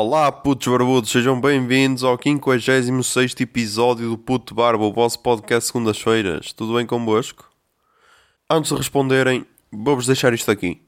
Olá, putos barbudos, sejam bem-vindos ao 56 episódio do Puto Barba, o vosso podcast segundas-feiras. Tudo bem convosco? Antes de responderem, vou-vos deixar isto aqui.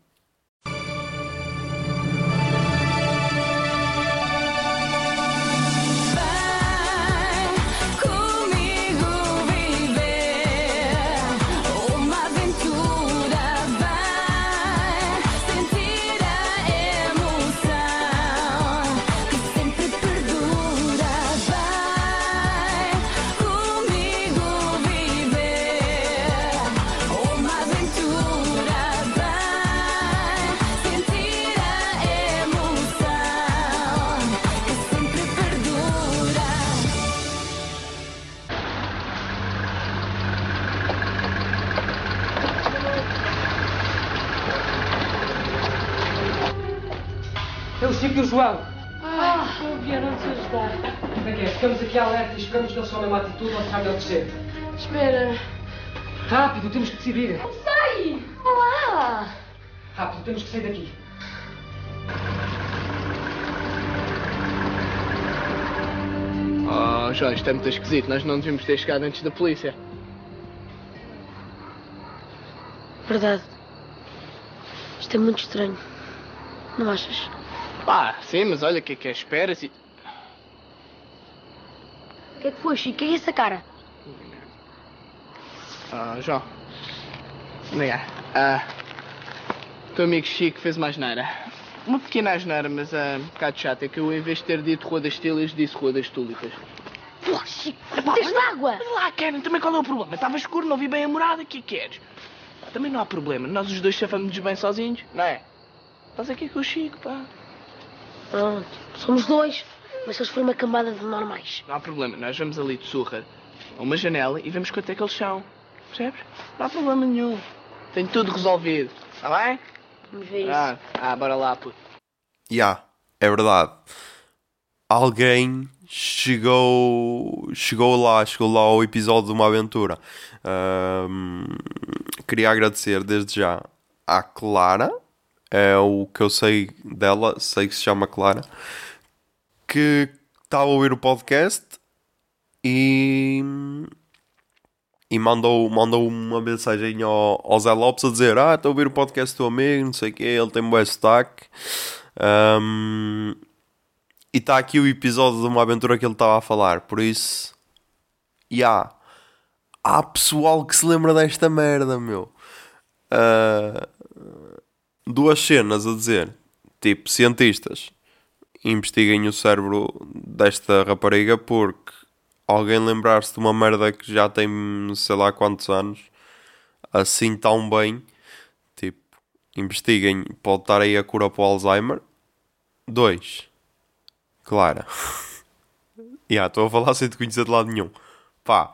Nós não devíamos ter chegado antes da polícia. Verdade. Isto é muito estranho. Não achas? Pá, sim, mas olha, o que é que é? Espera-se. O que é que foi, Chico? O que é essa cara? Ah, João. Liga. Ah, teu amigo Chico fez uma asneira. Uma pequena asneira, mas ah, um bocado chata. É que eu, em vez de ter dito Rua das Tilas, disse Rua das Tulipas. Pô, Chico! Meteste água! Mas lá, Karen, também qual é o problema? Estava escuro, não vi bem a morada, o que é que queres? Também não há problema. Nós os dois chafamos-nos bem sozinhos, não é? Estás aqui com o Chico, pá. Pronto. Somos dois. Mas se eles forem uma camada de normais. Não há problema, nós vamos ali de surra a uma janela e vemos quanto é que eles são. Percebes? Não há problema nenhum. Tenho tudo resolvido. Está bem? Vamos ver isso. Ah, ah, bora lá, puto. Ya, é verdade. Alguém chegou, chegou lá, chegou lá ao episódio de uma aventura. Ahm, queria agradecer desde já à Clara, é o que eu sei dela, sei que se chama Clara, que estava a ouvir o podcast e, e mandou, mandou uma mensagem ao, ao Zé Lopes a dizer: Ah, estou a ouvir o podcast do amigo, não sei o quê, ele tem um bom sotaque. Um, e está aqui o episódio de uma aventura que ele estava a falar, por isso, ya, há pessoal que se lembra desta merda, meu. Ah, duas cenas a dizer, tipo, cientistas, investiguem o cérebro desta rapariga porque alguém lembrar-se de uma merda que já tem sei lá quantos anos, assim tão bem, tipo, investiguem, pode estar aí a cura para o Alzheimer. Dois, Clara. Já, estou a falar sem te conhecer de lado nenhum. Pá,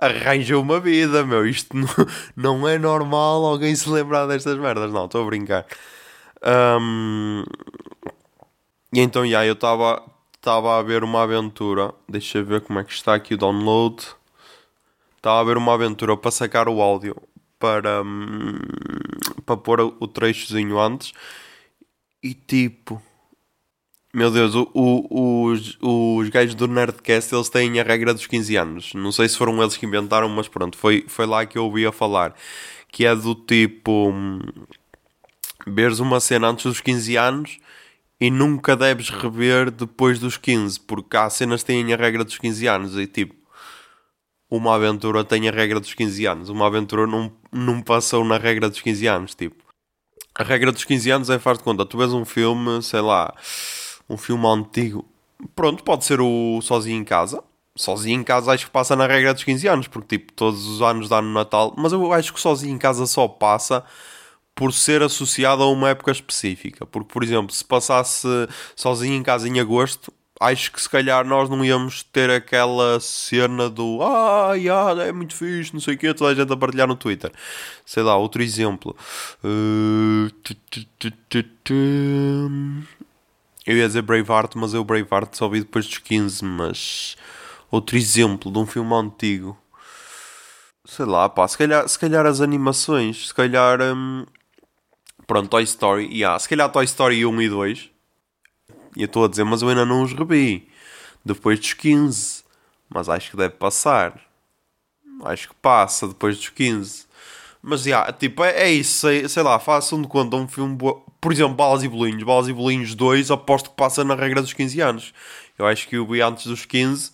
arranja uma vida, meu. Isto não, não é normal alguém se lembrar destas merdas. Não, estou a brincar. Ahm, e então, já, eu estava estava a ver uma aventura. Deixa eu ver como é que está aqui o download. Estava a ver uma aventura para sacar o áudio para, hum, para pôr o trechozinho antes. E tipo, meu Deus, o- o- os, os gajos do Nerdcast eles têm a regra dos 15 anos. Não sei se foram eles que inventaram, mas pronto, foi, foi lá que eu ouvi a falar. Que é do tipo: hum, veres uma cena antes dos 15 anos e nunca deves rever depois dos 15, porque há cenas que têm a regra dos 15 anos. E tipo, uma aventura tem a regra dos 15 anos. Uma aventura não, não passou na regra dos 15 anos. Tipo, a regra dos 15 anos é faz de conta. Tu vês um filme, sei lá, um filme antigo. Pronto, pode ser o Sozinho em Casa. Sozinho em Casa acho que passa na regra dos 15 anos, porque tipo, todos os anos dá no Natal. Mas eu acho que Sozinho em Casa só passa por ser associado a uma época específica. Porque, por exemplo, se passasse Sozinho em Casa em agosto, acho que se calhar nós não íamos ter aquela cena do ah, yeah, é muito fixe, não sei o quê, toda a gente a partilhar no Twitter. Sei lá, outro exemplo. Uh, Eu ia dizer Braveheart, mas eu Braveheart só vi depois dos 15, mas outro exemplo de um filme antigo. Sei lá, pá, se calhar, se calhar as animações, se calhar. hum, pronto, Toy Story, yeah, se calhar Toy Story 1 e 2. E eu estou a dizer, mas eu ainda não os revi. Depois dos 15. Mas acho que deve passar. Acho que passa depois dos 15. Mas, já, tipo, é, é isso. Sei, sei lá, façam de conta um filme... Por exemplo, Balas e Bolinhos. Balas e Bolinhos 2, aposto que passa na regra dos 15 anos. Eu acho que eu vi antes dos 15...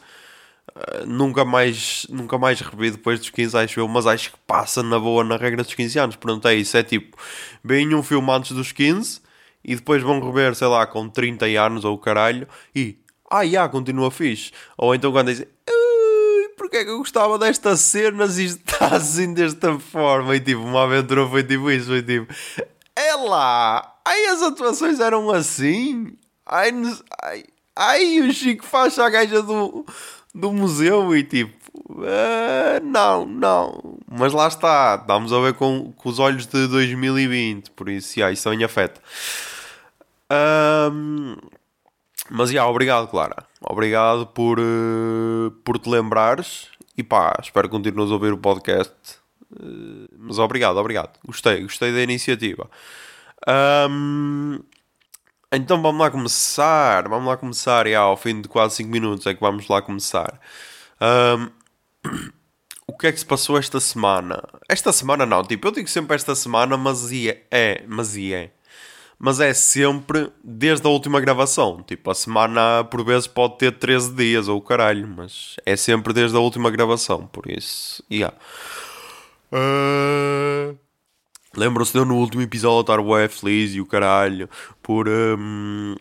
Uh, nunca mais nunca mais revi depois dos 15 acho eu, mas acho que passa na boa na regra dos 15 anos, pronto é isso, é tipo veem um filme antes dos 15 e depois vão rever, sei lá, com 30 anos ou caralho e, ah, já, continua fixe ou então quando dizem, "Ui, porque é que eu gostava destas cenas e está assim desta forma e tipo, uma aventura foi tipo isso, foi tipo é lá, ai as atuações eram assim nos- ai, ai o Chico faz a gaja do do museu e tipo, "Ah, não, não. Mas lá está, estamos a ver com, com os olhos de 2020, por isso, yeah, isso também afeta. Ahm, mas, já, obrigado, Clara. Obrigado por, eh, por te lembrares e pá, espero que continues a ouvir o podcast. Eh, mas obrigado, obrigado. Gostei, gostei da iniciativa. Ahm, então vamos lá começar. Vamos lá começar. E ao fim de quase 5 minutos é que vamos lá começar. Ahm, o que é que se passou esta semana? Esta semana não, tipo, eu digo sempre esta semana, mas é, é mas é. Mas é sempre desde a última gravação. Tipo, a semana por vezes pode ter 13 dias ou caralho, mas é sempre desde a última gravação, por isso, yeah. Ah, Lembram-se de eu no último episódio estar bué feliz e o caralho por, hum,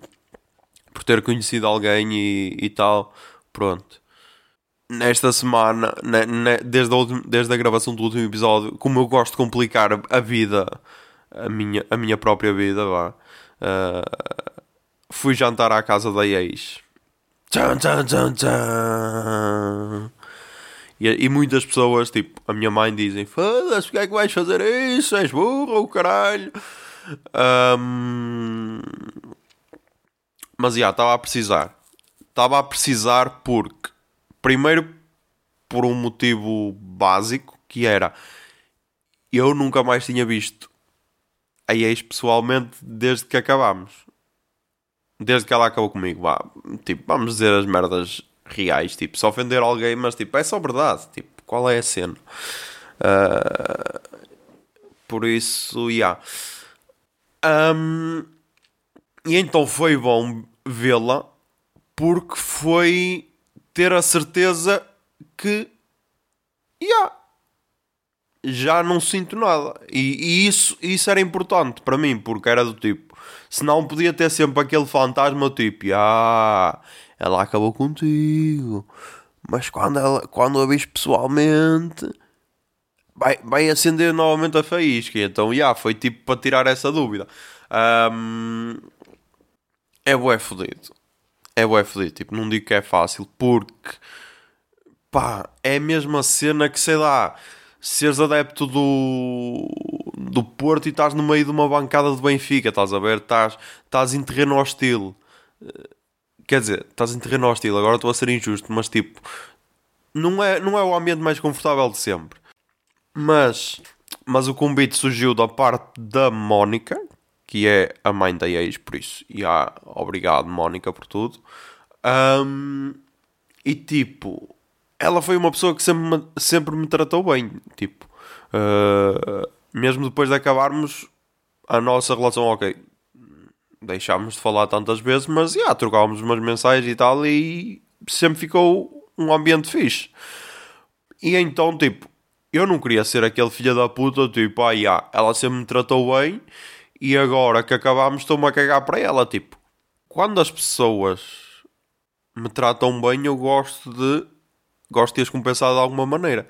por ter conhecido alguém e, e tal. Pronto. Nesta semana, ne- ne- desde, a ultim- desde a gravação do último episódio, como eu gosto de complicar a, vida, a minha, a minha própria vida, vá, ah, fui jantar à casa da ex. Tchan, tchan, tchan, tchan. E, e muitas pessoas, tipo, a minha mãe dizem: Foda-se, porque é que vais fazer isso? És burro, caralho. Ahm, Mas já, estava a precisar. Estava a precisar porque, primeiro, por um motivo básico, que era eu nunca mais tinha visto a ex pessoalmente desde que acabámos. Desde que ela acabou comigo, vá. Tipo, vamos dizer as merdas reais, tipo, se ofender alguém, mas tipo, é só verdade. Tipo, qual é a cena? Ah, por isso, já. Ahm, e então foi bom vê-la porque foi ter a certeza que já já não sinto nada. E, e isso, isso era importante para mim, porque era do tipo, senão podia ter sempre aquele fantasma tipo, ah, ela acabou contigo, mas quando, ela, quando a vis pessoalmente vai, vai acender novamente a faísca. Então, já, foi tipo para tirar essa dúvida. Ahm, é bué fodido. É bué fodido. Tipo, não digo que é fácil, porque pá, é a mesma cena que sei lá, seres adepto do, do Porto e estás no meio de uma bancada do Benfica, estás a ver? Estás, estás em terreno hostil. Quer dizer, estás em terreno hostil, agora estou a ser injusto, mas tipo, não é, não é o ambiente mais confortável de sempre. Mas, mas o convite surgiu da parte da Mónica, que é a mãe da ex, por isso, e ah, obrigado Mónica por tudo. Ahm, e tipo, ela foi uma pessoa que sempre me, sempre me tratou bem. Tipo, ah, mesmo depois de acabarmos a nossa relação, ok, deixámos de falar tantas vezes, mas já, trocávamos umas mensagens e tal, e sempre ficou um ambiente fixe. E então, tipo, eu não queria ser aquele filho da puta, tipo, ah, já, ela sempre me tratou bem, e agora que acabámos estou-me a cagar para ela, tipo, quando as pessoas me tratam bem, eu gosto de gosto de as compensar de alguma maneira.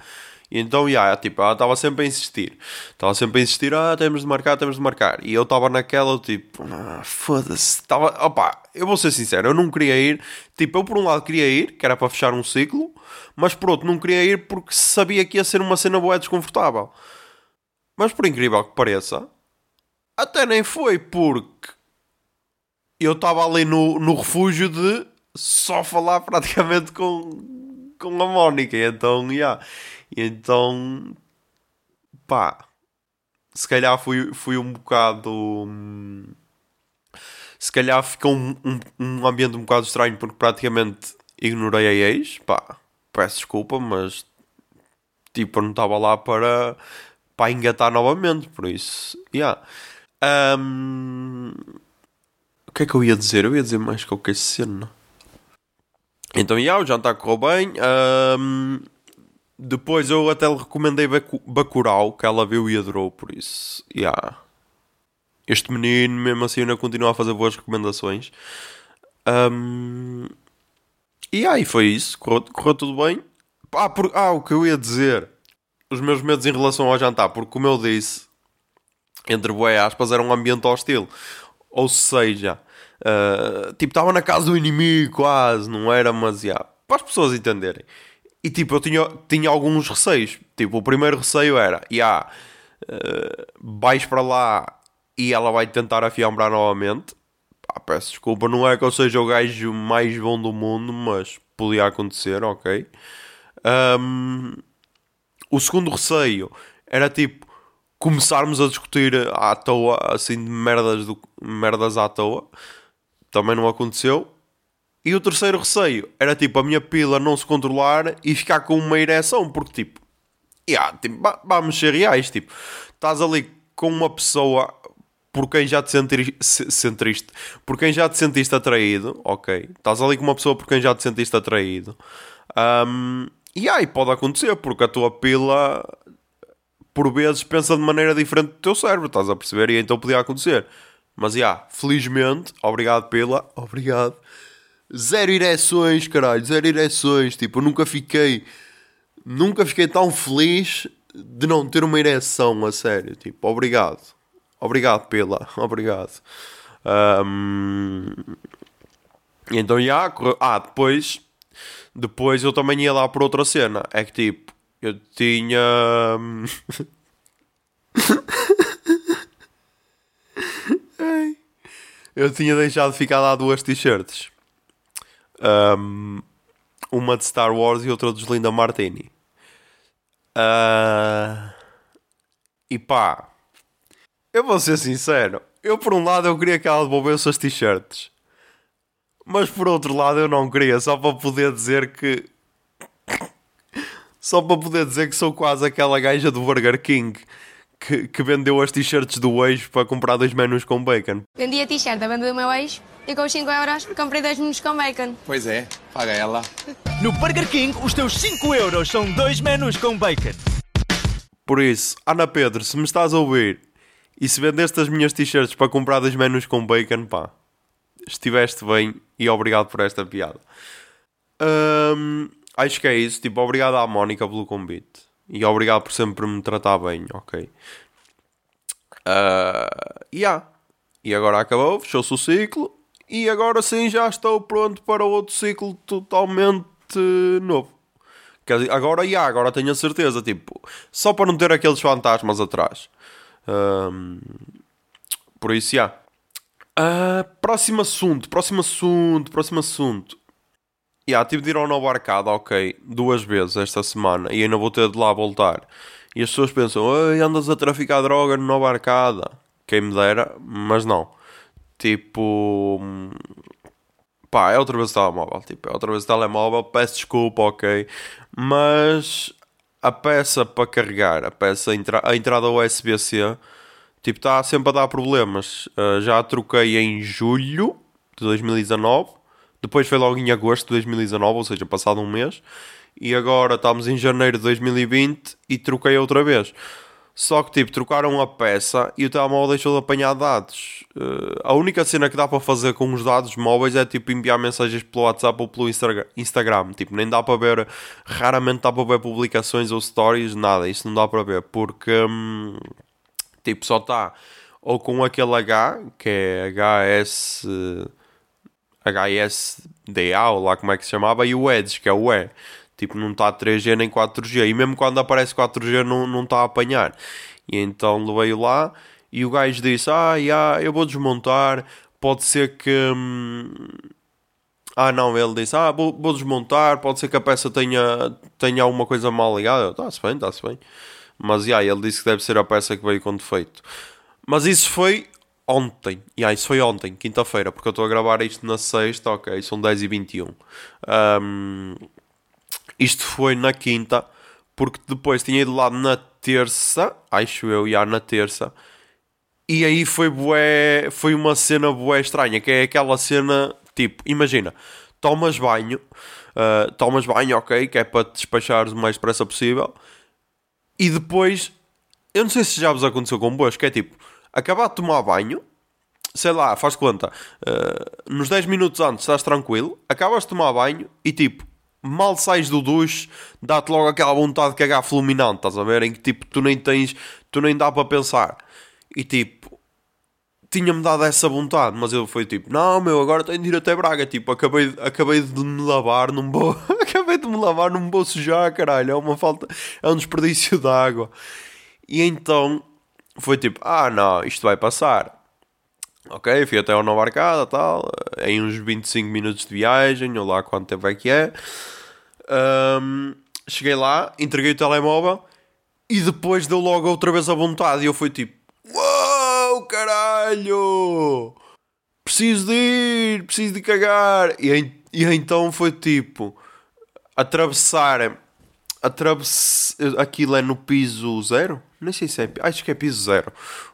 E então, já, tipo, ela estava sempre a insistir. Estava sempre a insistir, ah, temos de marcar, temos de marcar. E eu estava naquela, tipo, ah, foda-se. Tava, opá, eu vou ser sincero, eu não queria ir. Tipo, eu por um lado queria ir, que era para fechar um ciclo, mas por outro não queria ir porque sabia que ia ser uma cena boa e desconfortável. Mas por incrível que pareça, até nem foi porque eu estava ali no, no refúgio de só falar praticamente com, com a Mónica. Então, yeah. Então, pá, se calhar fui, fui um bocado. hum, Se calhar ficou um, um, um ambiente um bocado estranho porque praticamente ignorei a ex. Pá, peço desculpa, mas tipo, eu não estava lá para, para engatar novamente. Por isso, yeah. Ahm, o que é que eu ia dizer? Eu ia dizer mais qualquer cena. Então, yeah, o jantar correu bem. Ahm, depois eu até lhe recomendei Bacurau, que ela viu e adorou, por isso, yeah. Este menino, mesmo assim, ainda continua a fazer boas recomendações. Ahm, e aí foi isso, correu, correu tudo bem. Ah, por- ah, o que eu ia dizer, os meus medos em relação ao jantar, porque como eu disse, entre boé aspas, era um ambiente hostil. Ou seja, ah, tipo, estava na casa do inimigo quase, não era, mas já, para as pessoas entenderem. E tipo, eu tinha, tinha alguns receios. Tipo, o primeiro receio era, já, vais para lá e ela vai tentar afiambrar novamente. Pá, peço desculpa, não é que eu seja o gajo mais bom do mundo, mas podia acontecer, ok. Ahm, o segundo receio era tipo começarmos a discutir à toa, assim, de merdas, do, merdas à toa. Também não aconteceu. E o terceiro receio era tipo a minha pila não se controlar e ficar com uma ereção, porque tipo, yeah, tipo va- vamos ser reais, tipo, estás ali com uma pessoa por quem já te sentiri- se- sentiste, por quem já te sentiste atraído, ok, estás ali com uma pessoa por quem já te sentiste atraído, Ahm, e aí pode acontecer, porque a tua pila por vezes pensa de maneira diferente do teu cérebro, estás a perceber? E então podia acontecer. Mas, já, felizmente, obrigado pela, obrigado. Zero ereções, caralho, zero ereções. Tipo, eu nunca fiquei, nunca fiquei tão feliz de não ter uma ereção, a sério. Tipo, obrigado. Obrigado pela, obrigado. E então, já, ah, depois, depois eu também ia lá por outra cena. É que, tipo, eu tinha... Ai. eu tinha deixado ficar lá duas t-shirts. Ahm, uma de Star Wars e outra dos Linda Martini. Ah, e pá, eu vou ser sincero. Eu, por um lado, eu queria que ela devolvesse as t-shirts. Mas por outro lado, eu não queria, só para poder dizer que. Só para poder dizer que sou quase aquela gaja do Burger King que, que vendeu as t-shirts do eixo para comprar dois menus com bacon. Vendi a t-shirt da banda do meu ex e com os 5 euros comprei dois menus com bacon. Pois é, paga ela. No Burger King, os teus 5 euros são dois menus com bacon. Por isso, Ana Pedro, se me estás a ouvir e se vendeste as minhas t-shirts para comprar dois menus com bacon, pá, estiveste bem e obrigado por esta piada. Hum, acho que é isso. Tipo, obrigado à Mónica pelo convite e obrigado por sempre me tratar bem, ok? Uh, yeah. E agora acabou, fechou-se o ciclo e agora sim já estou pronto para outro ciclo totalmente novo. Dizer, agora, já, agora tenho a certeza, tipo, só para não ter aqueles fantasmas atrás. Ahm, por isso, já. Ah, próximo assunto, próximo assunto, próximo assunto. Já, tive de ir ao novo arcada, ok, duas vezes esta semana e ainda vou ter de lá voltar. E as pessoas pensam, Ei, andas a traficar droga no novo arcada. Quem me dera, mas não. Tipo, pá, é outra vez o telemóvel. Tipo, é outra vez o telemóvel. Peço desculpa, ok. Mas a peça para carregar, a peça, a, entra- a entrada USB-C, tipo, está sempre a dar problemas. Uh, já a troquei em julho de 2019. Depois foi logo em agosto de 2019, ou seja, passado um mês. E agora estamos em janeiro de 2020 e troquei outra vez. Só que, tipo, trocaram a peça e o telemóvel deixou de apanhar dados. Eh, a única cena que dá para fazer com os dados móveis é, tipo, enviar mensagens pelo WhatsApp ou pelo Instagra- Instagram. Tipo, nem dá para ver... Raramente dá para ver publicações ou stories, nada. Isso não dá para ver, porque... hum, tipo, só está ou com aquele H, que é HS... HSDA, ou lá como é que se chamava, e o Edge, que é o E. Tipo, não está 3G nem 4G. E mesmo quando aparece 4G, não não está a apanhar. E então levei lá e o gajo disse: Ah, eu vou desmontar. Pode ser que. hum, Ah, não, ele disse: Ah, vou, vou desmontar. Pode ser que a peça tenha, tenha alguma coisa mal ligada. Está-se bem, está-se bem. Mas yeah, ele disse que deve ser a peça que veio com defeito. Mas isso foi ontem. Yeah, isso foi ontem, quinta-feira, porque eu estou a gravar isto na sexta, ok, são 10 e 21. Um, isto foi na quinta, porque depois tinha ido lá na terça, acho eu, já na terça, e aí foi bué, foi uma cena bué estranha, que é aquela cena, tipo, imagina, tomas banho, uh, tomas banho, ok, que é para te despachares o mais depressa possível, e depois, eu não sei se já vos aconteceu convosco, que é tipo, acabar de tomar banho, sei lá, faz conta, uh, nos 10 minutos antes estás tranquilo, acabas de tomar banho e tipo, mal sais do duche, dá-te logo aquela vontade de cagar fulminante, estás a ver? Em que tipo, tu nem tens, tu nem dá para pensar. E tipo, tinha-me dado essa vontade, mas eu fui tipo, não, meu, agora tenho de ir até Braga. Tipo, acabei, acabei de me lavar, não vou, acabei de me lavar, não me sujar, caralho. É uma falta, é um desperdício de água. E então foi tipo, ah, não, isto vai passar. Ok, fui até ao Nova Arcada tal, em uns 25 minutos de viagem, ou lá quanto tempo é que é. Ahm, cheguei lá, entreguei o telemóvel e depois deu logo outra vez a vontade. E eu fui tipo, uau, caralho! Preciso de ir, preciso de cagar. E, e então foi tipo, atravessar, atravessar, aquilo é no piso zero? Nem sei se é, acho que é piso zero.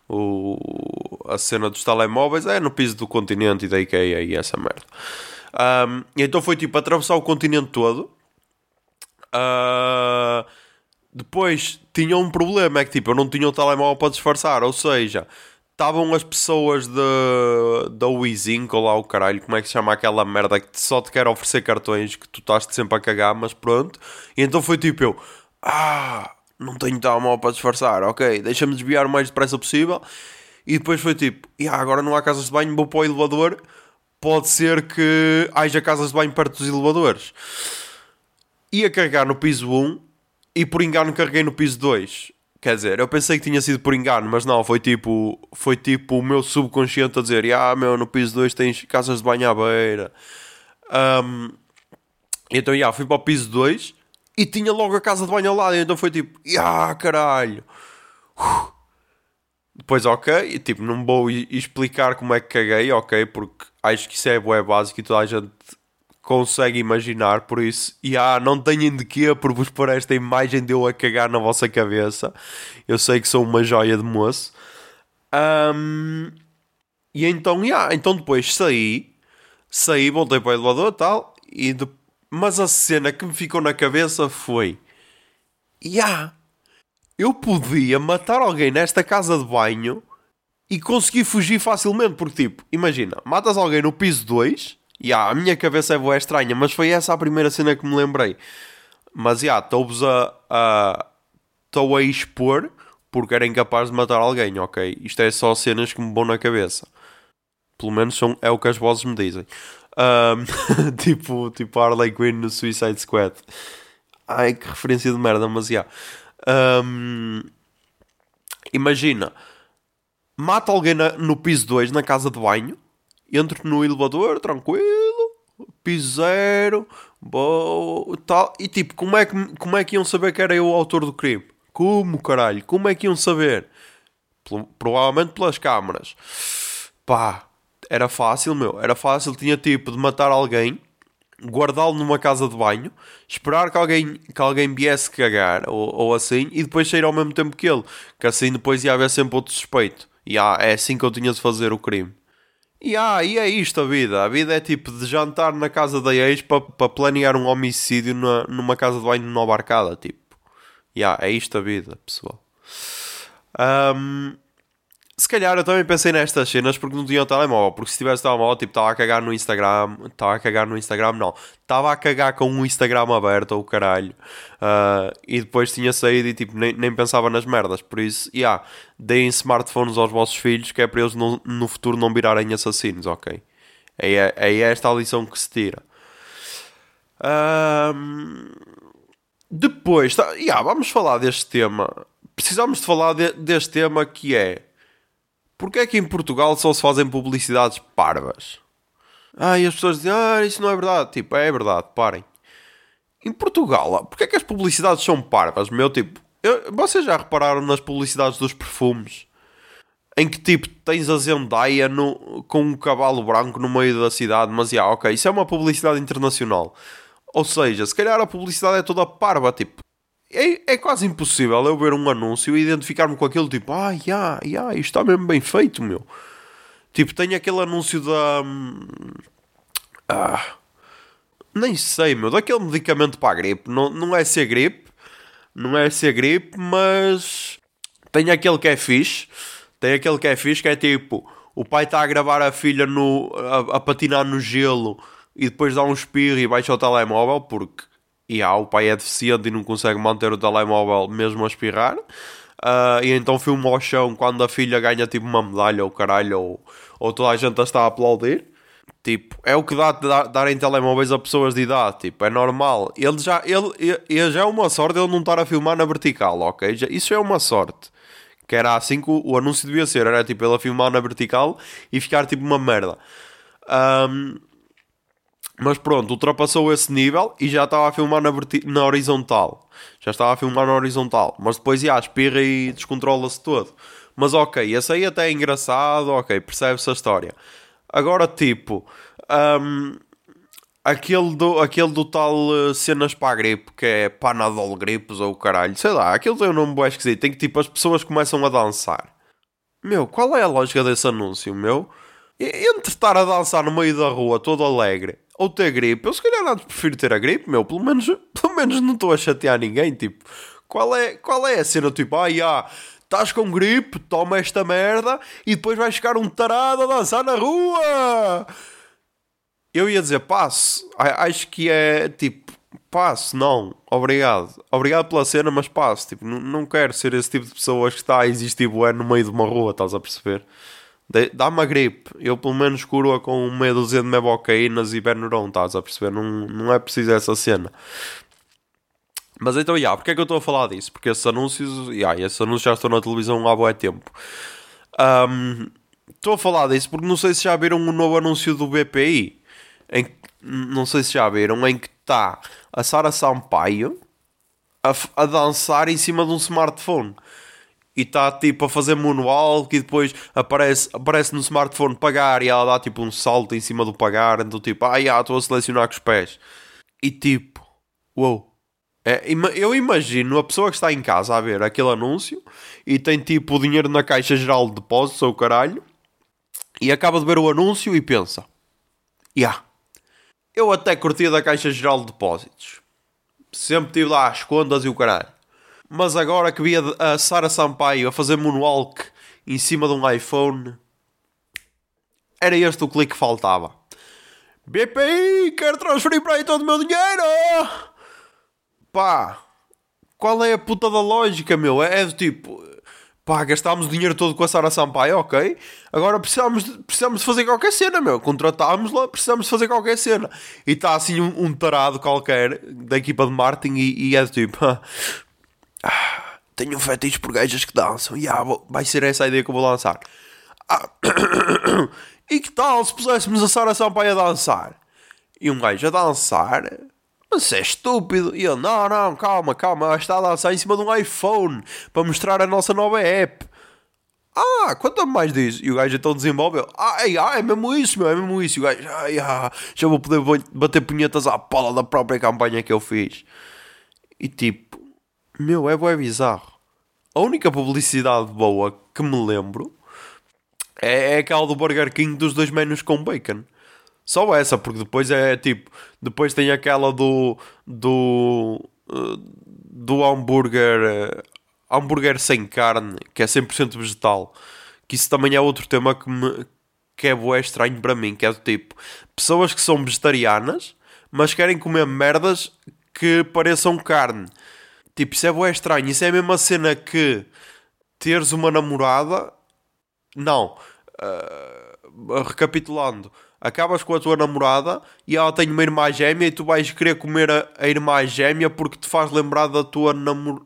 O, a cena dos telemóveis é no piso do continente e da IKEA e essa merda. E então foi tipo atravessar o continente todo. Ah, depois tinha um problema, é que tipo, eu não tinha o telemóvel para disfarçar, ou seja, estavam as pessoas de, da Wizink, ou lá o caralho, como é que se chama aquela merda que só te quer oferecer cartões que tu estás sempre a cagar, mas pronto. E então foi tipo eu, ah, não tenho telemóvel para disfarçar, ok, deixa-me desviar o mais depressa possível. E depois foi tipo, "Ya, agora não há casas de banho, vou para o elevador, pode ser que haja casas de banho perto dos elevadores ia carregar no piso 1 e por engano carreguei no piso 2. Quer dizer, eu pensei que tinha sido por engano, mas não, foi tipo, foi tipo o meu subconsciente a dizer: Ah, meu, no piso 2 tens casas de banho à beira. Ahm, então, já, fui para o piso 2 e tinha logo a casa de banho ao lado. Então foi tipo: Ah, caralho. Depois, ok, e, tipo, não vou explicar como é que caguei, ok, porque acho que isso é básico e toda a gente consegue imaginar, por isso, e ah, não tenham de quê por vos pôr esta imagem de eu a cagar na vossa cabeça. Eu sei que sou uma joia de moço. Ahm, e então, yeah, então depois saí, saí, voltei para o elevador e tal, e de- mas a cena que me ficou na cabeça foi: yeah, eu podia matar alguém nesta casa de banho e conseguir fugir facilmente, porque tipo, imagina, matas alguém no piso 2, e ah, a minha cabeça é boa estranha, mas foi essa a primeira cena que me lembrei. Mas já, estou-vos a. a- Estou a expor porque era incapaz de matar alguém, ok? Isto é só cenas que me vão na cabeça. Pelo menos são, é o que as vozes me dizem. Ahm, tipo, tipo Harley Quinn no Suicide Squad. Ai, que referência de merda, mas já. Ahm, imagina, mata alguém na- no piso 2, na casa de banho, entro no elevador, tranquilo, piso zero, boa, tal, e tipo, como é, que, como é que iam saber que era eu o autor do crime? Como, caralho? Como é que iam saber? Pelo- provavelmente pelas câmaras. Pá, era fácil, meu, era fácil, tinha tipo de matar alguém, guardá-lo numa casa de banho, esperar que alguém, que alguém viesse cagar ou, ou assim e depois sair ao mesmo tempo que ele, que assim depois ia haver sempre outro suspeito. E ah, é assim que eu tinha de fazer o crime. E ah, e é isto a vida. A vida é tipo de jantar na casa da ex para pa planear um homicídio na, numa casa de banho numa barcada, tipo. E ah, é isto a vida, pessoal. Ahm, se calhar eu também pensei nestas cenas porque não tinha o telemóvel. Porque se tivesse telemóvel, tipo, estava a cagar no Instagram. Estava a cagar no Instagram, não. Estava a cagar com o Instagram aberto, ou o caralho. Ah, e depois tinha saído e, tipo, nem, nem pensava nas merdas. Por isso, yeah, deem smartphones aos vossos filhos que é para eles no futuro não virarem assassinos, ok? É, é esta a lição que se tira. Ahm, depois, tá, yeah, vamos falar deste tema. Precisamos de falar de- deste tema que é porque é que em Portugal só se fazem publicidades parvas? Ah, e as pessoas dizem, ah, isso não é verdade. Tipo, é verdade, parem. Em Portugal, porque é que as publicidades são parvas? Meu, tipo, eu- vocês já repararam nas publicidades dos perfumes? em que tipo tens a Zendaya no, com um cavalo branco no meio da cidade, mas já, ok, isso é uma publicidade internacional. Ou seja, se calhar a publicidade é toda parva, tipo, é, é quase impossível eu ver um anúncio e identificar-me com aquilo, tipo, ah, já, já, isto está mesmo bem feito, meu. Tipo, tem aquele anúncio da. hum, Ah, nem sei, meu, daquele medicamento para a gripe. Não, não é ser gripe, não é ser gripe, mas tem aquele que é fixe. Tem aquele que é fixe que é tipo: o pai está a gravar a filha no, a, a patinar no gelo e depois dá um espirro e baixa o telemóvel porque e ah, o pai é deficiente e não consegue manter o telemóvel mesmo a espirrar. Ah, e então filma ao chão quando a filha ganha tipo uma medalha ou caralho, ou, ou toda a gente a está a aplaudir. Tipo, é o que dá de dar- darem telemóveis a pessoas de idade, tipo, é normal. Ele já, ele, ele- ele já é uma sorte ele não estar a filmar na vertical, ok? Já- isso é uma sorte. Que era assim que o, o anúncio devia ser, era tipo ele a filmar na vertical e ficar tipo uma merda. Ahm, mas pronto, ultrapassou esse nível e já estava a filmar na, na horizontal. Já estava a filmar na horizontal. Mas depois, já, espirra e descontrola-se todo. Mas ok, esse aí até é engraçado, ok, percebe-se a história. Agora, tipo, hum, aquele, do, aquele do tal eh, cenas para a gripe, que é Panadol gripes ou caralho, sei lá, aquele tem um nome bem esquisito. Tem que, tipo, as pessoas começam a dançar. Meu, qual é a lógica desse anúncio, meu? Entre estar a dançar no meio da rua todo alegre ou ter gripe, eu se calhar antes prefiro ter a gripe, meu. Pelo menos, pelo menos não estou a chatear ninguém. Tipo, qual é, qual é a cena? Tipo, ah, já, estás com gripe, toma esta merda e depois vais ficar um tarado a dançar na rua. Eu ia dizer passo, acho que é tipo passo, não, obrigado, obrigado pela cena, mas passo. Tipo, não quero ser esse tipo de pessoas que está a existir bué no meio de uma rua, estás a perceber? Dá-me a gripe, eu pelo menos curo-a com meia dúzia de mebocaínas e Benuron, estás a perceber? Não, não é preciso essa cena. Mas então, já, porque é que eu estou a falar disso? Porque esses anúncios, já, esses anúncios já estão na televisão há bué tempo. Estou a falar disso porque não sei se já viram o novo anúncio do BPI. Em, não sei se já viram, em que está a Sara Sampaio a, a dançar em cima de um smartphone. E está tipo a fazer moonwalk e depois aparece, aparece no smartphone pagar e ela dá tipo um salto em cima do pagar. Então tipo, ah, já, estou a selecionar com os pés. E tipo, uou. É, ima- eu imagino a pessoa que está em casa a ver aquele anúncio e tem tipo o dinheiro na caixa geral de depósitos ou o caralho e acaba de ver o anúncio e pensa: Ya, eu até curtia da caixa geral de depósitos, sempre tive lá as contas e o caralho, mas agora que via a Sara Sampaio a fazer moonwalk em cima de um iPhone, era este o clique que faltava. BPI, quero transferir para aí todo o meu dinheiro! pá, qual é a puta da lógica, meu? É, é do tipo, pá, gastámos o dinheiro todo com a Sara Sampaio, ok? Agora precisamos de, precisamos de fazer qualquer cena, meu. Contratámos-la, precisamos de fazer qualquer cena. E está assim um, um tarado qualquer da equipa de marketing e, e é do tipo, ah, tenho um fetiche por gajas que dançam, e ah, vai ser essa a ideia que eu vou lançar. Ah, e que tal se puséssemos a Sara Sampaio a dançar? E um gajo a dançar? Mas é estúpido. E eu, não, não, calma, calma. Ela está a dançar em cima de um iPhone para mostrar a nossa nova app. Ah, conta-me mais disso. E o gajo então desenvolveu. Ai, ai, é mesmo isso, meu, é mesmo isso. E o gajo, ai, ah, já vou poder bater punhetas à pala da própria campanha que eu fiz. E tipo, meu, é bué bizarro. A única publicidade boa que me lembro é, é aquela do Burger King dos dois menus com bacon. Só essa, porque depois é tipo. Depois tem aquela do. do. eh, do hambúrguer. eh, hambúrguer sem carne, que é 100% vegetal. Que isso também é outro tema que me. que é bué estranho para mim. Que é do tipo. pessoas que são vegetarianas, mas querem comer merdas que pareçam carne. Tipo, isso é bué estranho. Isso é a mesma cena que. teres uma namorada. Não. Uh, recapitulando, acabas com a tua namorada e ela tem uma irmã gêmea e tu vais querer comer a, a irmã gêmea porque te faz lembrar da tua,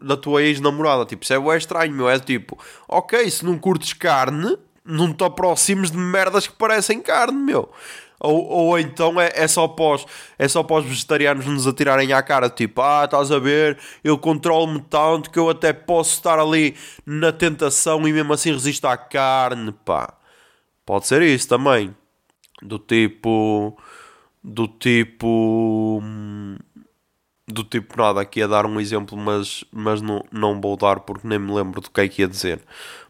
da tua ex-namorada. Tipo, isso é bué estranho, meu. É tipo, ok, se não curtes carne, não te aproximes de merdas que parecem carne, meu. Ou, ou então é, é só os, é só os vegetarianos nos atirarem à cara, tipo, ah, estás a ver, eu controlo-me tanto que eu até posso estar ali na tentação e mesmo assim resisto à carne, pá. Pode ser isso também. Do tipo. Do tipo. Do tipo nada, aqui a dar um exemplo, mas, mas não, não vou dar porque nem me lembro do que é que ia dizer.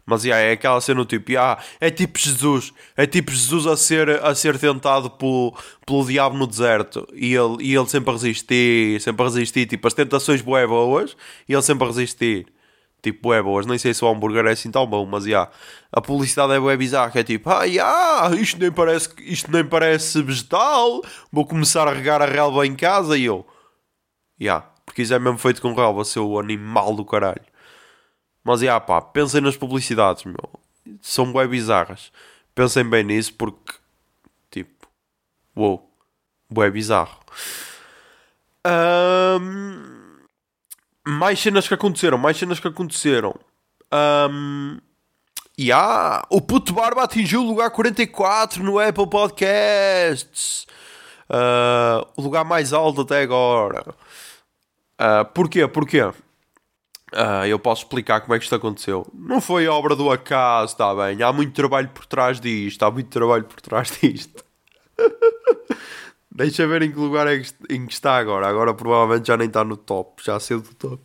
Mas yeah, é aquela cena tipo, yeah, é tipo Jesus, é tipo Jesus a ser, a ser tentado pelo, pelo diabo no deserto e ele, e ele sempre a resistir, sempre a resistir, tipo as tentações bué boas e ele sempre a resistir. Tipo, bué boas, nem sei se o hambúrguer é assim tão bom, mas já. A publicidade é bué bizarra, que é tipo, ah, yeah, isto nem parece, isto nem parece vegetal, vou começar a regar a relva em casa e eu, já, porque isso é mesmo feito com relva, seu animal do caralho. Mas, já, pá, pensem nas publicidades, meu. São bué bizarras. Pensem bem nisso porque, tipo, uou, bué bizarro. Ahm, mais cenas que aconteceram, mais cenas que aconteceram. Ahm, e ah, o puto Barba atingiu o lugar 44 no Apple Podcasts. Ah, o lugar mais alto até agora. Ah, porquê? Porquê? Ah, eu posso explicar como é que isto aconteceu. Não foi obra do acaso, está bem. Há muito trabalho por trás disto. Há muito trabalho por trás disto. Deixa ver em que lugar é que, em que está agora. Agora provavelmente já nem está no top. Já saiu do top.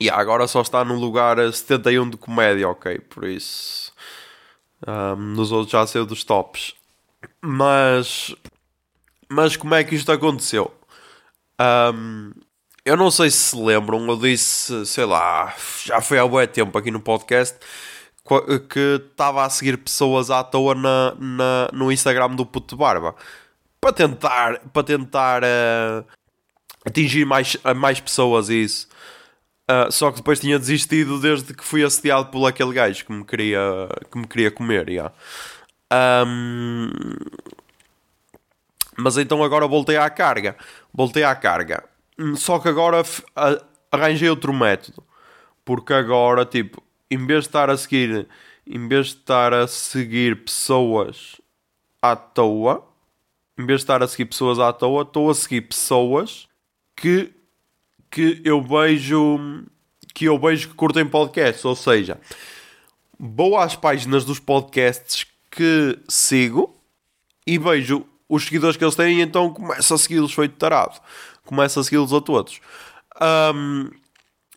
E agora só está no lugar 71 de comédia, ok? Por isso. ahm, nos outros já saiu dos tops. Mas. Mas como é que isto aconteceu? Ahm, eu não sei se se lembram, eu disse, sei lá, já foi há bué tempo aqui no podcast qu- que estava a seguir pessoas à toa na, na- no Instagram do Puto Barba para tentar, para tentar eh, atingir mais, mais pessoas isso. Ah, só que depois tinha desistido desde que fui assediado por aquele gajo que me queria, que me queria comer. yeah. Ahm, mas então agora voltei à carga. Voltei à carga. Hum, Só que agora arranjei outro método. Porque agora, tipo, em vez de estar a seguir, em vez de estar a seguir pessoas à toa, em vez de estar a seguir pessoas à toa, estou a seguir pessoas que, que eu vejo que eu vejo que curtem podcasts. Ou seja, vou às páginas dos podcasts que sigo e vejo os seguidores que eles têm então começo a segui-los feito tarado. Começo a segui-los a todos. Ahm,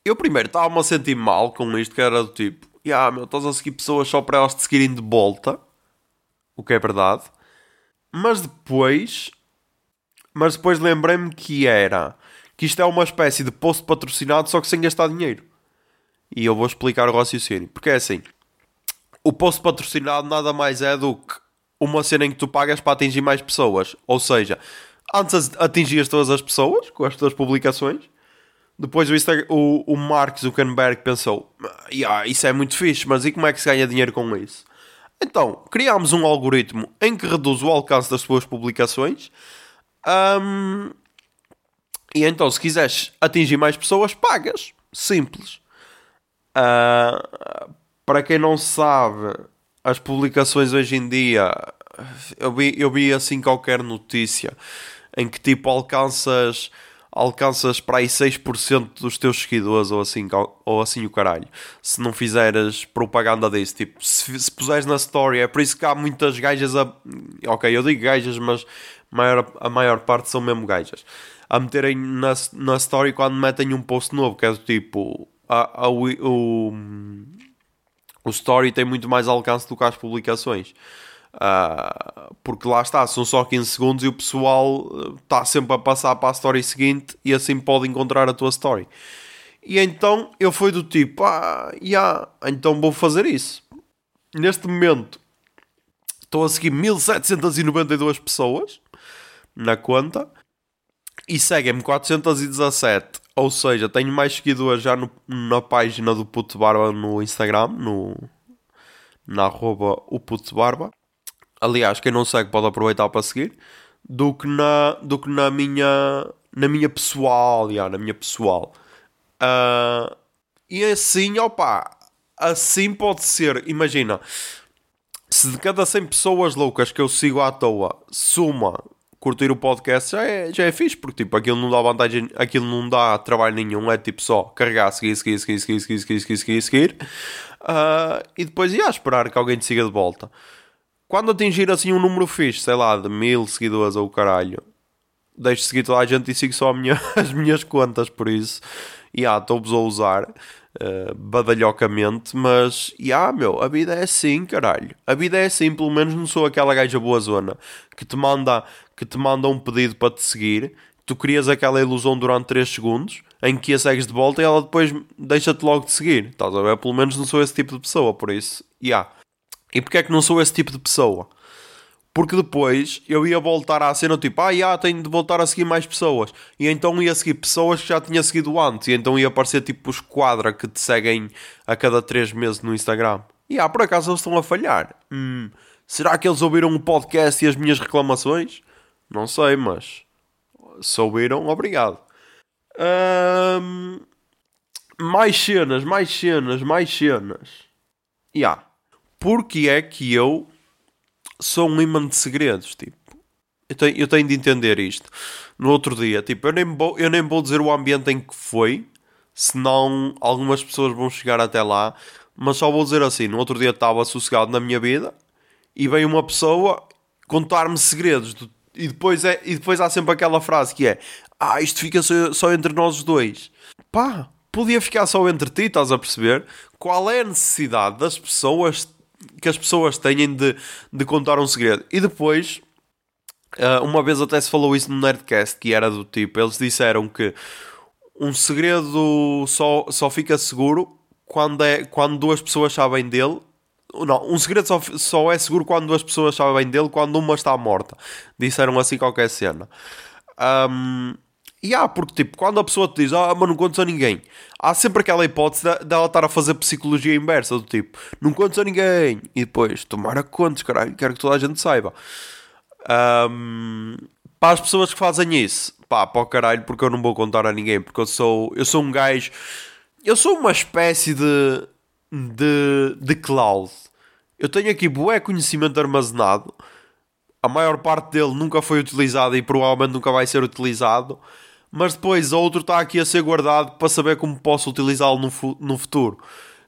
eu primeiro estava-me a sentir mal com isto, que era do tipo, ah, meu, estás a seguir pessoas só para elas te seguirem de volta, o que é verdade. Mas depois, mas depois lembrei-me que era que isto é uma espécie de post patrocinado, só que sem gastar dinheiro. E eu vou explicar o raciocínio. Porque é assim, o post patrocinado nada mais é do que uma cena em que tu pagas para atingir mais pessoas. Ou seja, antes atingias todas as pessoas com as tuas publicações. Depois o, Insta- o, o Mark Zuckerberg pensou: "Ya, Isso é muito fixe, mas e como é que se ganha dinheiro com isso? Então, criámos um algoritmo em que reduz o alcance das tuas publicações. Ahm, e então, se quiseres atingir mais pessoas, pagas. Simples. Ah, para quem não sabe, as publicações hoje em dia, eu vi, eu vi assim qualquer notícia em que tipo alcanças alcanças para aí 6% dos teus seguidores ou assim, ou assim o caralho. Se não fizeres propaganda disso, tipo, se, se puseres na story, é por isso que há muitas gajas a. Ok, eu digo gajas, mas maior, a maior parte são mesmo gajas. A meterem na, na story quando metem um post novo, que é do tipo. A, a, o, o, o story tem muito mais alcance do que as publicações. Ah, porque lá está, são só 15 segundos e o pessoal está sempre a passar para a story seguinte e assim pode encontrar a tua story. E então eu fui do tipo, ah, yeah, então vou fazer isso. Neste momento estou a seguir 1792 pessoas na conta e seguem-me 417. Ou seja, tenho mais seguidores já no- na página do Puto Barba no Instagram, no, na arroba o Puto Barba. Aliás, quem não segue pode aproveitar para seguir. Do que na, do que na minha na minha pessoal, já, na minha pessoal. Ah, e assim, opa, assim pode ser, imagina, se de cada 100 pessoas loucas que eu sigo à toa, suma curtir o podcast, já é, já é fixe, porque tipo, aquilo não dá vantagem, aquilo não dá trabalho nenhum, é tipo só carregar, seguir, seguir, seguir, seguir, seguir, seguir, seguir, seguir, seguir ah, e depois ia esperar que alguém te siga de volta. Quando atingir assim um número fixe, sei lá, de mil seguidores ou o caralho, deixo de seguir toda a gente e sigo só minha- as minhas contas, por isso, e ah, estou-vos a usar uh, badalhocamente, mas, e ah, meu, a vida é assim, caralho. A vida é assim, pelo menos não sou aquela gaja boa zona que te manda, que te manda um pedido para te seguir, tu crias aquela ilusão durante 3 segundos, em que a segues de volta e ela depois deixa-te logo de seguir. Estás a ver? Pelo menos não sou esse tipo de pessoa, por isso, e ah. E porquê é que não sou esse tipo de pessoa? Porque depois eu ia voltar à cena tipo, ah, já, tenho de voltar a seguir mais pessoas. E então ia seguir pessoas que já tinha seguido antes. E então ia aparecer tipo os quadra que te seguem a cada 3 meses no Instagram. E ah, por acaso eles estão a falhar. Hum, será que eles ouviram o podcast e as minhas reclamações? Não sei, mas se ouviram, obrigado. Ahm, mais cenas, mais cenas, mais cenas. E ah, porque é que eu sou um imã de segredos, tipo. Eu tenho, eu tenho de entender isto. No outro dia, tipo, eu nem, vou, eu nem vou dizer o ambiente em que foi, senão algumas pessoas vão chegar até lá, mas só vou dizer assim, no outro dia estava sossegado na minha vida e veio uma pessoa contar-me segredos do- e, depois é, e depois há sempre aquela frase que é ah, isto fica só, só entre nós dois. Pá, podia ficar só entre ti, estás a perceber? Qual é a necessidade das pessoas que as pessoas têm de, de contar um segredo? E depois, ah, uma vez até se falou isso no Nerdcast, que era do tipo, eles disseram que um segredo só, só fica seguro quando, é, quando duas pessoas sabem dele. Não, um segredo só, só é seguro quando duas pessoas sabem dele quando uma está morta. Disseram assim qualquer cena. Um, e há, porque tipo, quando a pessoa te diz, ah, mas não contes a ninguém, há sempre aquela hipótese de- dela estar a fazer psicologia inversa, do tipo, não contes a ninguém, e depois, tomara que contes, caralho, quero que toda a gente saiba. Um, para as pessoas que fazem isso, pá, para o caralho, porque eu não vou contar a ninguém, porque eu sou, eu sou um gajo, eu sou uma espécie de, de, de cloud. Eu tenho aqui bué conhecimento armazenado, a maior parte dele nunca foi utilizado e provavelmente nunca vai ser utilizado, mas depois outro está aqui a ser guardado para saber como posso utilizá-lo no, fu- no futuro.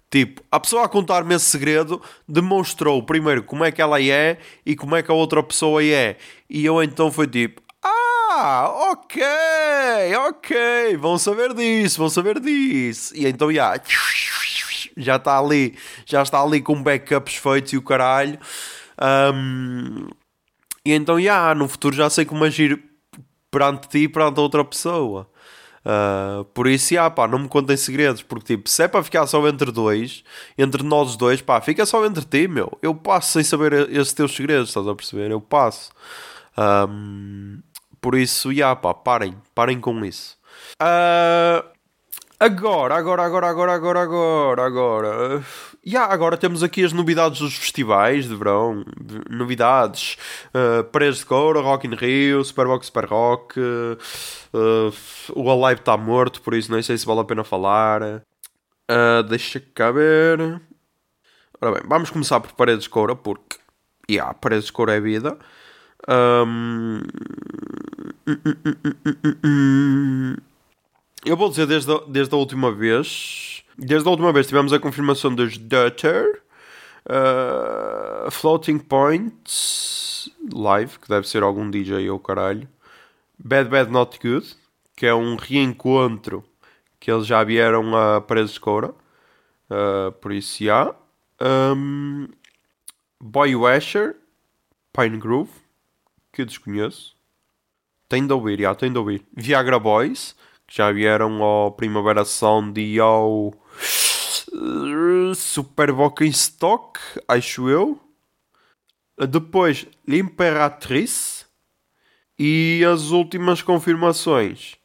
Tipo, a pessoa a contar-me esse segredo demonstrou primeiro como é que ela é e como é que a outra pessoa é. E eu então fui tipo, ah, ok, ok, vão saber disso, vão saber disso. E então, já, já está ali, já está ali com backups feitos e o caralho. Ahm, e então, já, no futuro já sei como agir perante ti e perante a outra pessoa. Ah, por isso, já, pá, não me contem segredos, porque tipo, se é para ficar só entre dois, entre nós dois, pá, fica só entre ti, meu. Eu passo sem saber esses teus segredos, estás a perceber? Eu passo. Ahm, por isso, já, pá, parem, parem com isso. Ah, Agora, agora, agora, agora, agora, agora, agora. Já, agora temos aqui as novidades dos festivais de verão. Novidades. Uh, Paredes de Coura, Rock in Rio, Superbox Super Rock. uh, o Alive está morto, por isso nem sei se vale a pena falar. Uh, deixa cá ver. Ora bem, vamos começar por Paredes de Coura, porque. Já, Paredes de Coura é vida. Um, eu vou dizer desde a, desde a última vez. Desde a última vez tivemos a confirmação dos Dutter, uh, Floating Points Live, que deve ser algum DJ ou caralho. Bad Bad Not Good, que é um reencontro que eles já vieram a Paredes de Coura. Uh, por isso já. Um, Boy Washer, Pine Groove, que eu desconheço. Tem de ouvir, já, tem de ouvir. Viagra Boys, que já vieram ao Primavera Sound e ao Super em Stock, acho eu. Depois, L'Imperatrice e as últimas confirmações.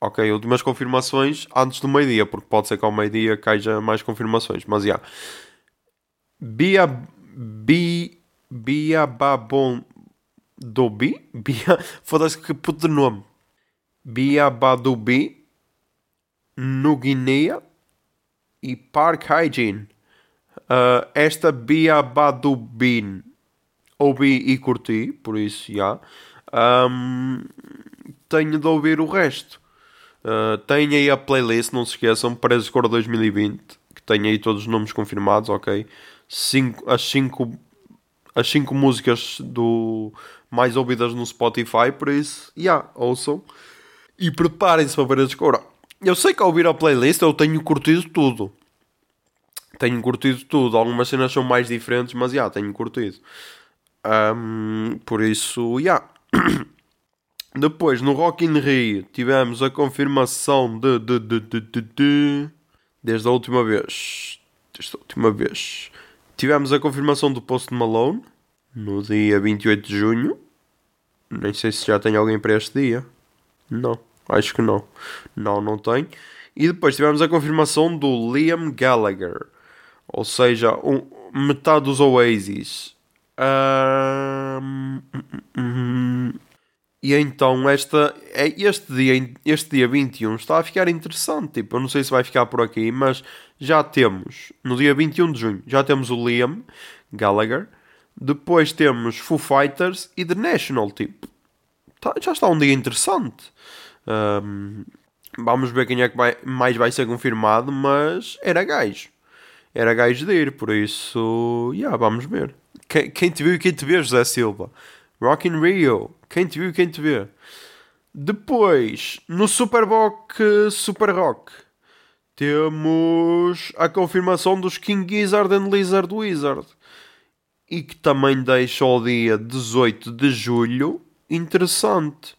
Ok, últimas confirmações antes do meio-dia, porque pode ser que ao meio-dia caia mais confirmações. Mas já. Bia. Bi. Bia Babon. Dobi? Bia. Foda-se que puto nome. Bia Badubi. No Guiné. E Park Hygiene. Uh, esta Bia Badu Bin ouvi e curti, por isso já. Um, tenho de ouvir o resto. Uh, aí a playlist, não se esqueçam, Presos de Cor 2020, que tem aí todos os nomes confirmados, ok? Cinco, as 5 as cinco músicas do mais ouvidas no Spotify, por isso, já, yeah, ouçam. E preparem-se para ver a Cor. Eu sei que ao ouvir a playlist eu tenho curtido tudo. Tenho curtido tudo. Algumas cenas são mais diferentes, mas já, yeah, tenho curtido. Um, por isso, já. Yeah. Depois, no Rock in Rio, tivemos a confirmação de, de, de, de, de, de desde a última vez. Desde a última vez. Tivemos a confirmação do Post Malone no dia 28 de junho. Nem sei se já tem alguém para este dia. Não, acho que não. Não, não tem. E depois tivemos a confirmação do Liam Gallagher. Ou seja, um, metade dos Oasis. Um, e então esta, é, este, dia, este dia 21 está a ficar interessante. Tipo, eu não sei se vai ficar por aqui, mas já temos, no dia 21 de junho, já temos o Liam Gallagher. Depois temos Foo Fighters e The National. Tipo, tá, já está um dia interessante. Um, vamos ver quem é que vai, mais vai ser confirmado, mas era gajo. Era gajo de ir, por isso, yeah, vamos ver. Quem, quem te viu e quem te vê, José Silva? Rock in Rio. Quem te viu e quem te vê? Depois, no Superboc Super Rock, temos a confirmação dos King Gizzard and Lizard Wizard. E que também deixa o dia 18 de julho interessante.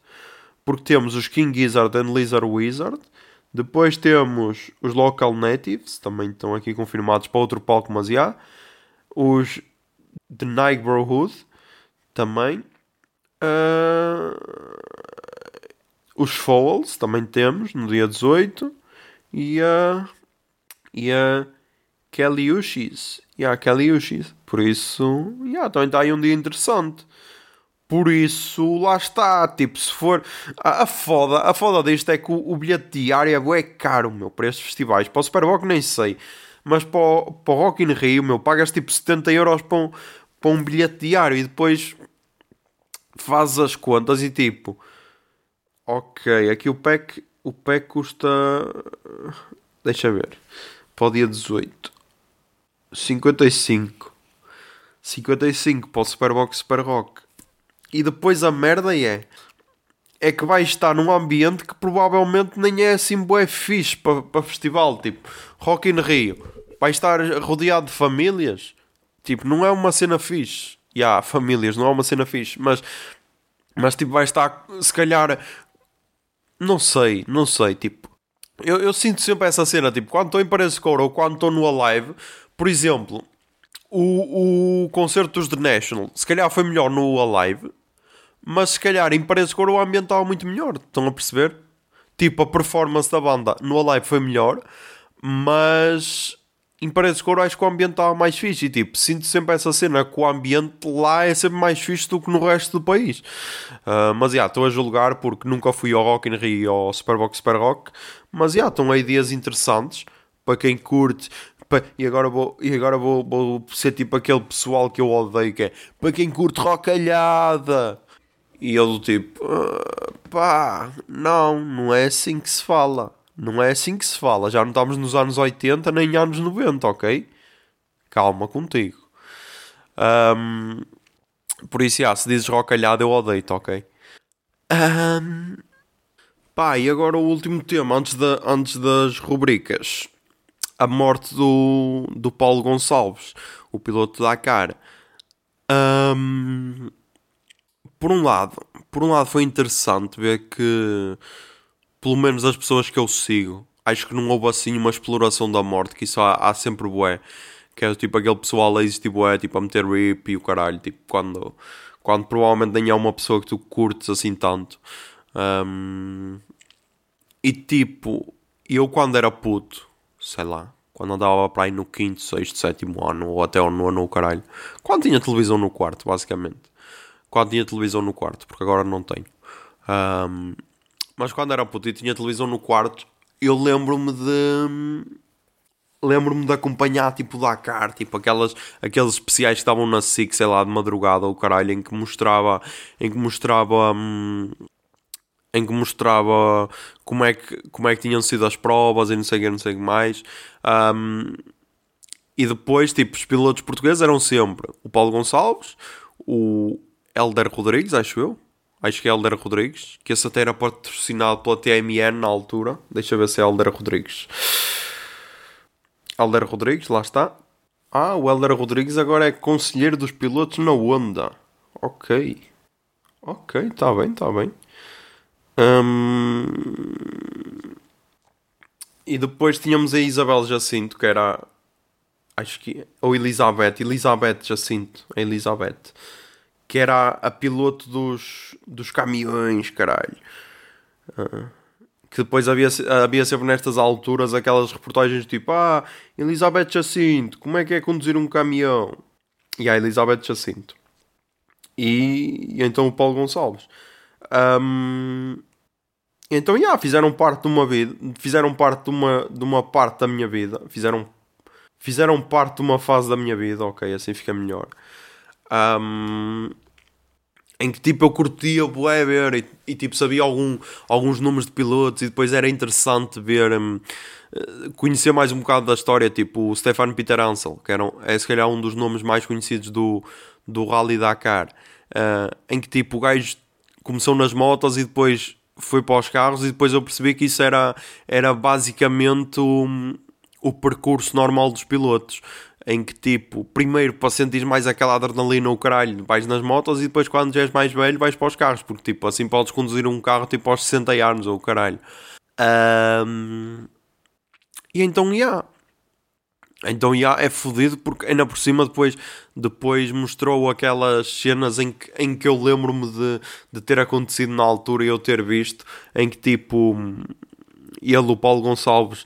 Porque temos os King Gizzard and Lizard Wizard. Depois temos os Local Natives, também estão aqui confirmados para outro palco, mas já. Os The Neighborhood, também. Uh, os Fowls também temos no dia 18 e a e a Kelly Ushis e a Kelly Ushis por isso yeah, também está aí um dia interessante por isso lá está tipo se for a, a foda a foda disto é que o, o bilhete diário é caro meu para estes festivais. Para o Superboc nem sei. Mas para o, para o Rock in Rio meu pagas tipo 70 euros para um, para um bilhete diário e depois fazes as contas e tipo, ok, aqui o pack, o pack custa, deixa ver, para o dia 18, 55, 55 para o Superbox Super Rock. E depois a merda é, é que vai estar num ambiente que provavelmente nem é assim bué fixe para, para festival, tipo, Rock in Rio. Vai estar rodeado de famílias. Tipo, não é uma cena fixe. E há famílias, não é uma cena fixe. Mas, mas tipo, vai estar, se calhar, não sei, não sei, tipo. Eu, eu sinto sempre essa cena, tipo, quando estou em de Couro ou quando estou no Alive, por exemplo, o, o concerto dos The National, se calhar foi melhor no Alive, mas se calhar em Paredes de Couro o ambiente estava muito melhor, estão a perceber? Tipo, a performance da banda no Alive foi melhor, mas em Paredes de Couro acho que o ambiente estava mais fixe. E tipo, sinto sempre essa cena que o ambiente lá é sempre mais fixe do que no resto do país. Uh, mas já, yeah, estou a julgar porque nunca fui ao Rock in Rio ou ao Superbox Super Rock. Mas já, yeah, estão aí dias interessantes para quem curte. E agora, vou, e agora vou, vou ser tipo aquele pessoal que eu odeio que é para quem curte rocalhada. E eu do tipo, ah, pá, não, não é assim que se fala. Não é assim que se fala. Já não estamos nos anos 80 nem anos 90, ok? Calma contigo. Um, por isso, já, se dizes rocalhado, eu odeio-te, ok? Um, pá, e agora o último tema, antes, de, antes das rubricas. A morte do, do Paulo Gonçalves, o piloto da cara. Um, por um lado, por um lado foi interessante ver que pelo menos as pessoas que eu sigo, acho que não houve assim uma exploração da morte, que isso há, há sempre bué. Que é tipo aquele pessoal a existir bué, tipo a meter rip e o caralho, tipo quando, quando provavelmente nem há uma pessoa que tu curtes assim tanto. Um, e tipo, eu quando era puto, sei lá, quando andava para aí no quinto, sexto, sétimo ano, ou até ao nono, o caralho, quando tinha televisão no quarto, basicamente. Quando tinha televisão no quarto, porque agora não tenho. Um, mas quando era puto e tinha televisão no quarto, eu lembro-me de. lembro-me de acompanhar tipo Dakar, tipo aquelas, aqueles especiais que estavam na SIC, sei lá, de madrugada ou caralho, em que mostrava, em que mostrava, hum, em que mostrava como é que, como é que tinham sido as provas e não sei o que, não sei que mais. Hum, e depois, tipo, os pilotos portugueses eram sempre o Paulo Gonçalves, o Helder Rodrigues, acho eu. Acho que é Helder Rodrigues, que esse até era patrocinado pela TMN na altura. Deixa eu ver se é Helder Rodrigues. Helder Rodrigues, lá está. Ah, o Helder Rodrigues agora é conselheiro dos pilotos na Honda. Ok. Ok, está bem, está bem. Hum, E depois tínhamos a Isabel Jacinto, que era. Acho que. Ou Elizabeth. Elizabeth Jacinto. A Elizabeth. Que era a piloto dos, dos caminhões, caralho. Ah, que depois havia, havia sempre nestas alturas aquelas reportagens tipo: Ah, Elizabeth Jacinto, como é que é conduzir um caminhão? E a Elizabeth Jacinto. E, e então o Paulo Gonçalves. Ahm, então, yeah, fizeram parte de uma vida, fizeram parte de uma, de uma parte da minha vida, fizeram, fizeram parte de uma fase da minha vida, ok, assim fica melhor. Ahm, em que tipo eu curtia bué ver e, e, tipo sabia algum, alguns nomes de pilotos e depois era interessante ver, hum, eh, conhecer mais um bocado da história, tipo o Stefan Peter Ansel, que era, um- é se calhar um dos nomes mais conhecidos do, do Rally Dakar, eh, em que tipo o gajo começou nas motos e depois foi para os carros e depois eu percebi que isso era, era basicamente o, o percurso normal dos pilotos. Em que, tipo, primeiro para sentir mais aquela adrenalina, o caralho, vais nas motos e depois, quando já és mais velho, vais para os carros, porque, tipo, assim podes conduzir um carro tipo aos 60 anos ou caralho. Ahm, E então, já. Então, já é fodido porque ainda por cima depois, depois mostrou aquelas cenas em que, em que eu lembro-me de, de ter acontecido na altura e eu ter visto, em que tipo ele, o Paulo Gonçalves,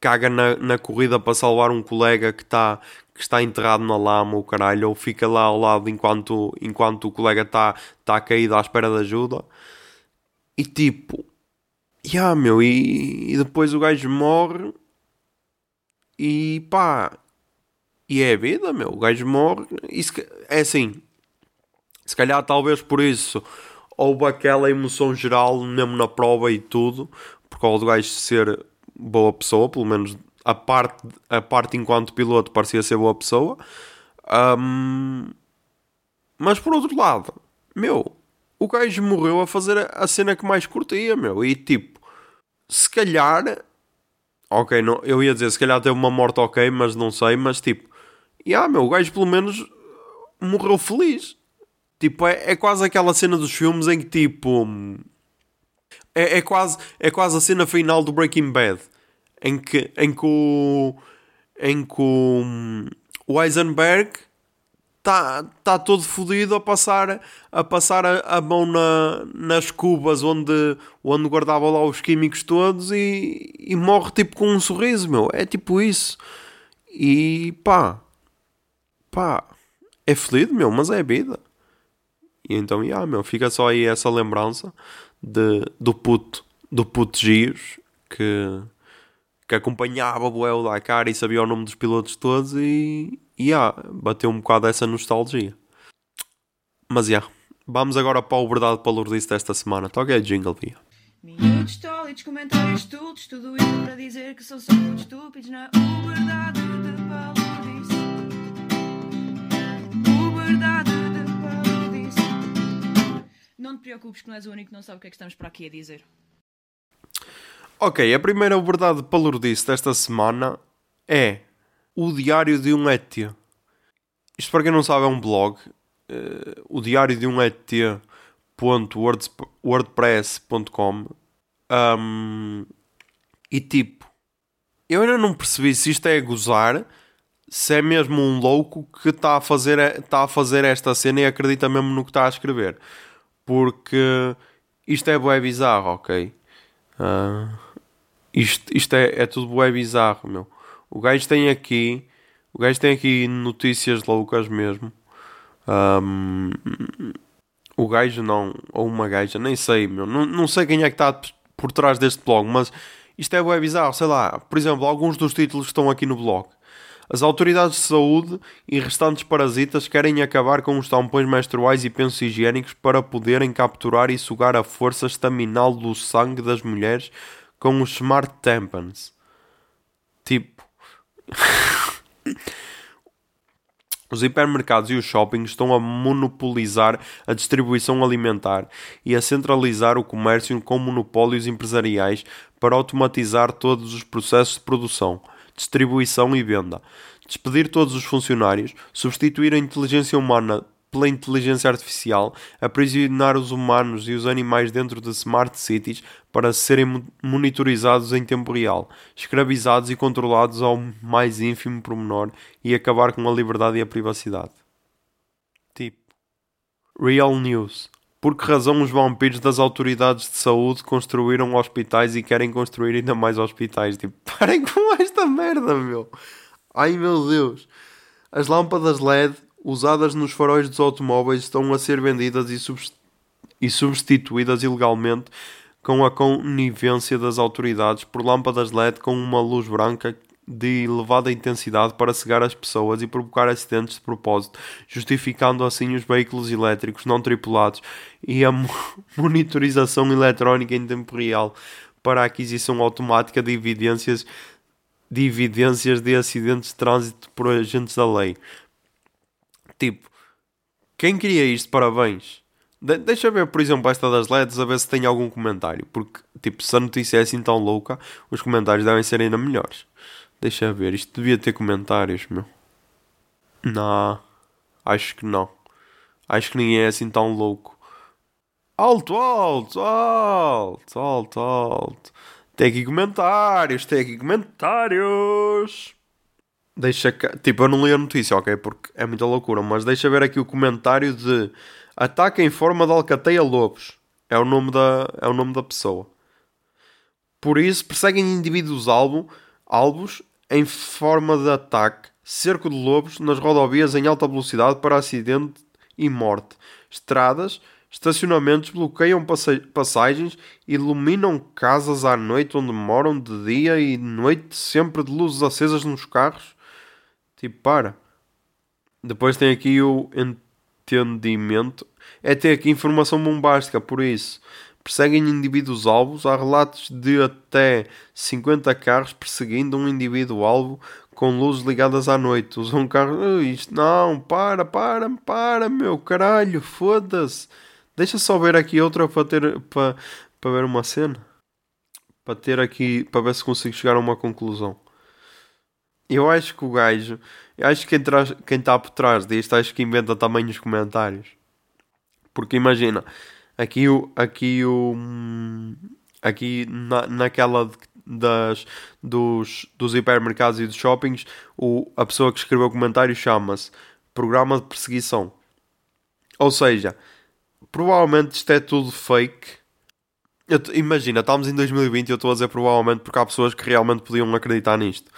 caga na, na corrida para salvar um colega que está que está enterrado na lama, o caralho, ou fica lá ao lado enquanto, enquanto o colega está tá caído à espera de ajuda. E tipo, yeah, meu, e, e depois o gajo morre e pá, e é a vida, meu. O gajo morre. E se é assim, se calhar talvez por isso houve aquela emoção geral, mesmo na prova e tudo, por causa do gajo ser boa pessoa, pelo menos a parte, a parte enquanto piloto parecia ser boa pessoa. Ahm, mas por outro lado, meu, o gajo morreu a fazer a- a cena que mais curtia, meu. E tipo, se calhar Ok, não, eu ia dizer, se calhar teve uma morte ok, mas não sei, mas tipo, yeah, meu, o gajo pelo menos morreu feliz. Tipo, é, é quase aquela cena dos filmes em que tipo. É, é, quase, é quase a cena final do Breaking Bad. Em que, em que o. Em que o, o Eisenberg está tá todo fodido a passar, a, passar a, a mão na, nas cubas onde, onde guardava lá os químicos todos e, e morre tipo com um sorriso, meu. É tipo isso. E pá, pá, é fodido, meu, mas é a vida. E então, yeah, meu, fica só aí essa lembrança de, do puto, do puto Gios que, que acompanhava o Dakar e sabia o nome dos pilotos todos e, e yeah, bateu um bocado essa nostalgia. Mas yeah, vamos agora para o Verdade Palurdice desta semana. Toca a jingle, via. Minutos tólitos, comentários estúpidos, tudo isso para dizer que são só muito estúpidos na verdade de palodice. O verdade de palodice. Não te preocupes que não és o único que não sabe o que é que estamos para aqui a dizer. Ok, a primeira verdade palurdice desta semana é o Diário de um ET. Isto para quem não sabe é um blog. eh, o Diário de um ET.wordpress.com Um, E tipo, eu ainda não percebi se isto é gozar, se é mesmo um louco que está a fazer, está a fazer esta cena e acredita mesmo no que está a escrever. Porque isto é bué bizarro, ok? Ah, isto, isto é, é tudo bué bizarro, meu. O gajo tem aqui, o gajo tem aqui notícias loucas mesmo. Ahm, o gajo não, ou uma gaja, nem sei, meu. Não, não sei quem é que está por trás deste blog, mas Isto é bem bizarro, sei lá. Por exemplo, alguns dos títulos que estão aqui no blog. As autoridades de saúde e restantes parasitas querem acabar com os tampões menstruais e pensos higiênicos para poderem capturar e sugar a força estaminal do sangue das mulheres com os smart tampons. Os hipermercados e os shoppings estão a monopolizar a distribuição alimentar e a centralizar o comércio com monopólios empresariais para automatizar todos os processos de produção, distribuição e venda, despedir todos os funcionários, substituir a inteligência humana pela inteligência artificial, aprisionar os humanos e os animais dentro de smart cities para serem mo- monitorizados em tempo real, escravizados e controlados ao mais ínfimo pormenor e acabar com a liberdade e a privacidade. Tipo, Real News. Por que razão os vampiros das autoridades de saúde construíram hospitais e querem construir ainda mais hospitais? Tipo, parem com esta merda, meu. Ai meu Deus. As lâmpadas LED usadas nos faróis dos automóveis estão a ser vendidas e, subst- e substituídas ilegalmente com a conivência das autoridades por lâmpadas LED com uma luz branca de elevada intensidade para cegar as pessoas e provocar acidentes de propósito, justificando assim os veículos elétricos não tripulados e a mo- monitorização eletrónica em tempo real para a aquisição automática de evidências de evidências de acidentes de trânsito por agentes da lei. Tipo, quem cria isto? Parabéns. De deixa ver, por exemplo, esta das LEDs, a ver se tem algum comentário. Porque, tipo, se a notícia é assim tão louca, os comentários devem ser ainda melhores. Deixa ver, isto devia ter comentários, meu. Não, acho que não. Acho que ninguém é assim tão louco. Alto, alto, alto, alto, alto. Tem aqui comentários, tem aqui comentários. Deixa. Tipo, eu não li a notícia, ok? Porque é muita loucura. Mas deixa ver aqui o comentário de Ataque em forma de alcateia lobos. É o nome da, é o nome da pessoa. Por isso, perseguem indivíduos alvo, alvos em forma de ataque, cerco de lobos nas rodovias em alta velocidade para acidente e morte. Estradas, estacionamentos bloqueiam passa- passagens, iluminam casas à noite onde moram de dia e noite, sempre de luzes acesas nos carros. Tipo, para. Depois tem aqui o entendimento. É ter aqui informação bombástica, por isso. Perseguem indivíduos alvos. Há relatos de até 50 carros perseguindo um indivíduo alvo com luzes ligadas à noite. Usam carros. Ui, isto não, para, para, para, meu caralho, foda-se. Deixa só ver aqui outra para ter para, para ver uma cena. Para ter aqui, para ver se consigo chegar a uma conclusão. Eu acho que o gajo, eu acho que quem, está por trás disto, acho que inventa também os comentários. Porque imagina, aqui o, aqui o, hum, aqui na, naquela das, dos, dos hipermercados e dos shoppings, o, a pessoa que escreveu o comentário chama-se Programa de Perseguição. Ou seja, provavelmente isto é tudo fake. Eu imagina, estamos em 2020 e eu estou a dizer provavelmente porque há pessoas que realmente podiam acreditar nisto.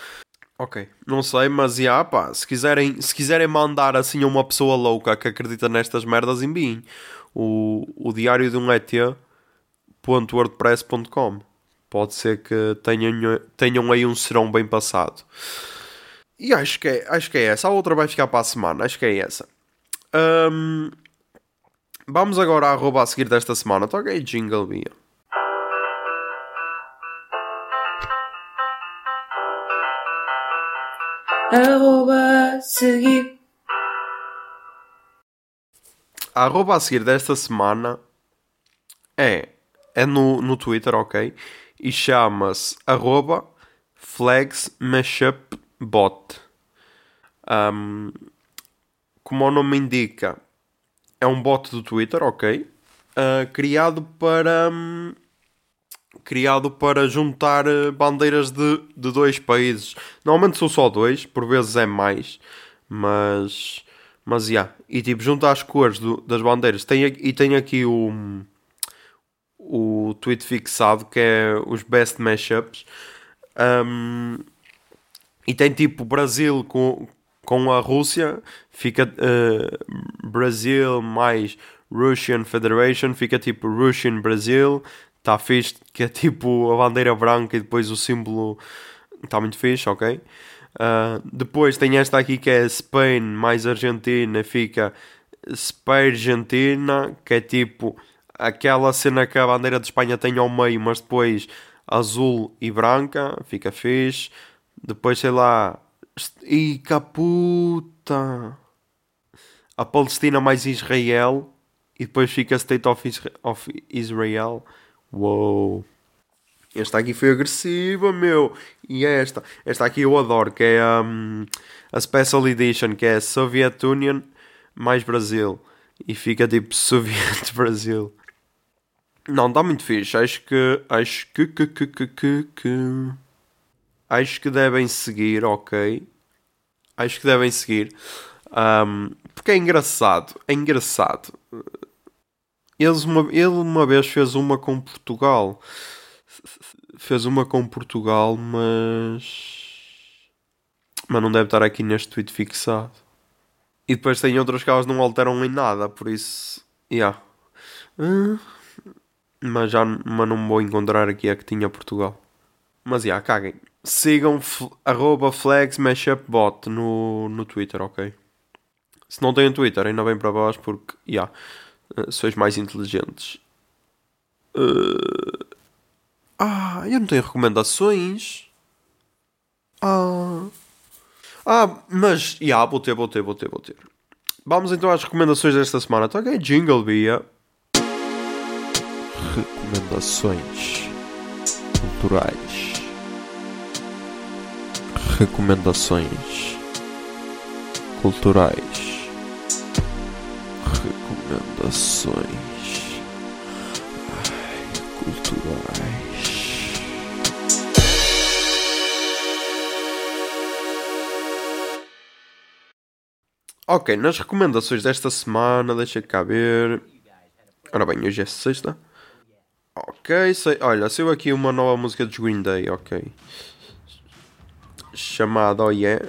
Ok, não sei, mas já, pá, se quiserem, se quiserem mandar assim a uma pessoa louca que acredita nestas merdas, enviem o, o diário de um ET.wordpress.com. Pode ser que tenham, tenham aí um serão bem passado. E acho que, é, acho que é essa. A outra vai ficar para a semana. Acho que é essa. Ahm, vamos agora à arroba a seguir desta semana. Toca aí jingle, Bia. Arroba seguir. A arroba a seguir desta semana é, é no, no Twitter, ok? E chama-se arroba flagsmashupbot. Um, como o nome indica, é um bot do Twitter, ok? Uh, criado para hum, criado para juntar eh, bandeiras de, de dois países. Normalmente são só dois, por vezes é mais, mas mas já. E tipo, junta as cores do- das bandeiras. Tem, e tem aqui o o tweet fixado que é os best mashups. Um, e tem tipo Brasil com, com a Rússia, fica eh, Brasil mais Russian Federation, fica tipo Russian Brasil. Está fixe, que é tipo a bandeira branca e depois o símbolo. Está muito fixe, ok? Ah, depois tem esta aqui que é Spain mais Argentina, fica Spain Argentina, que é tipo aquela cena que a bandeira de Espanha tem ao meio, mas depois azul e branca, fica fixe. Depois sei lá, e puta! A Palestina mais Israel e depois fica State of, of Israel. Uou! Esta aqui foi agressiva, meu. E esta? Esta aqui eu adoro, que é hum, a Special Edition, que é Soviet Union mais Brasil. E fica tipo Soviet Brasil. Não, está muito fixe. Acho que. Acho que. que, que, que, que, que- Acho que devem seguir, ok. Acho que devem seguir. Hum, porque é engraçado. É engraçado. Eles uma, ele uma vez fez uma com Portugal. Fez uma com Portugal, mas. Mas não deve estar aqui neste tweet fixado. E depois tem outras que elas não alteram em nada, por isso. Yeah. Ah, mas já mas não vou encontrar aqui a que tinha Portugal. Mas já, yeah, caguem. Sigam arroba flagsmashupbot no, no Twitter, ok? Se não têm Twitter, ainda bem para vós, porque, já, yeah, sois mais inteligentes. Uh, Ah, eu não tenho recomendações. Ah, ah mas, já, yeah, vou ter, vou ter, vou ter, vou ter. Vamos então às recomendações desta semana. Então, ok, Jingle Bia. Recomendações culturais. Recomendações culturais. Recomendações ai, culturais. Ok, nas recomendações desta semana, deixa cá ver. Ora bem, hoje é sexta. Ok, sei, olha, saiu aqui uma nova música dos Green Day, ok. Chamada Oh Yeah.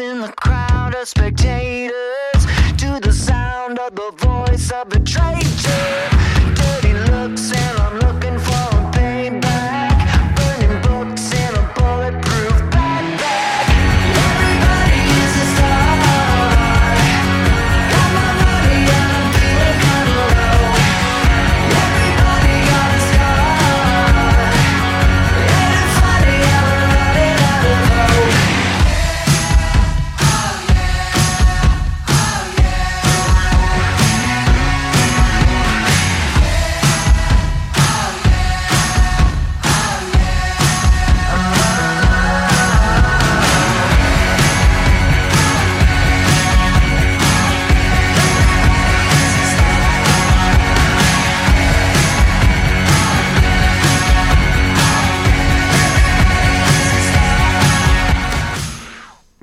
In the crowd of spectators to the sound of the voice of a traitor.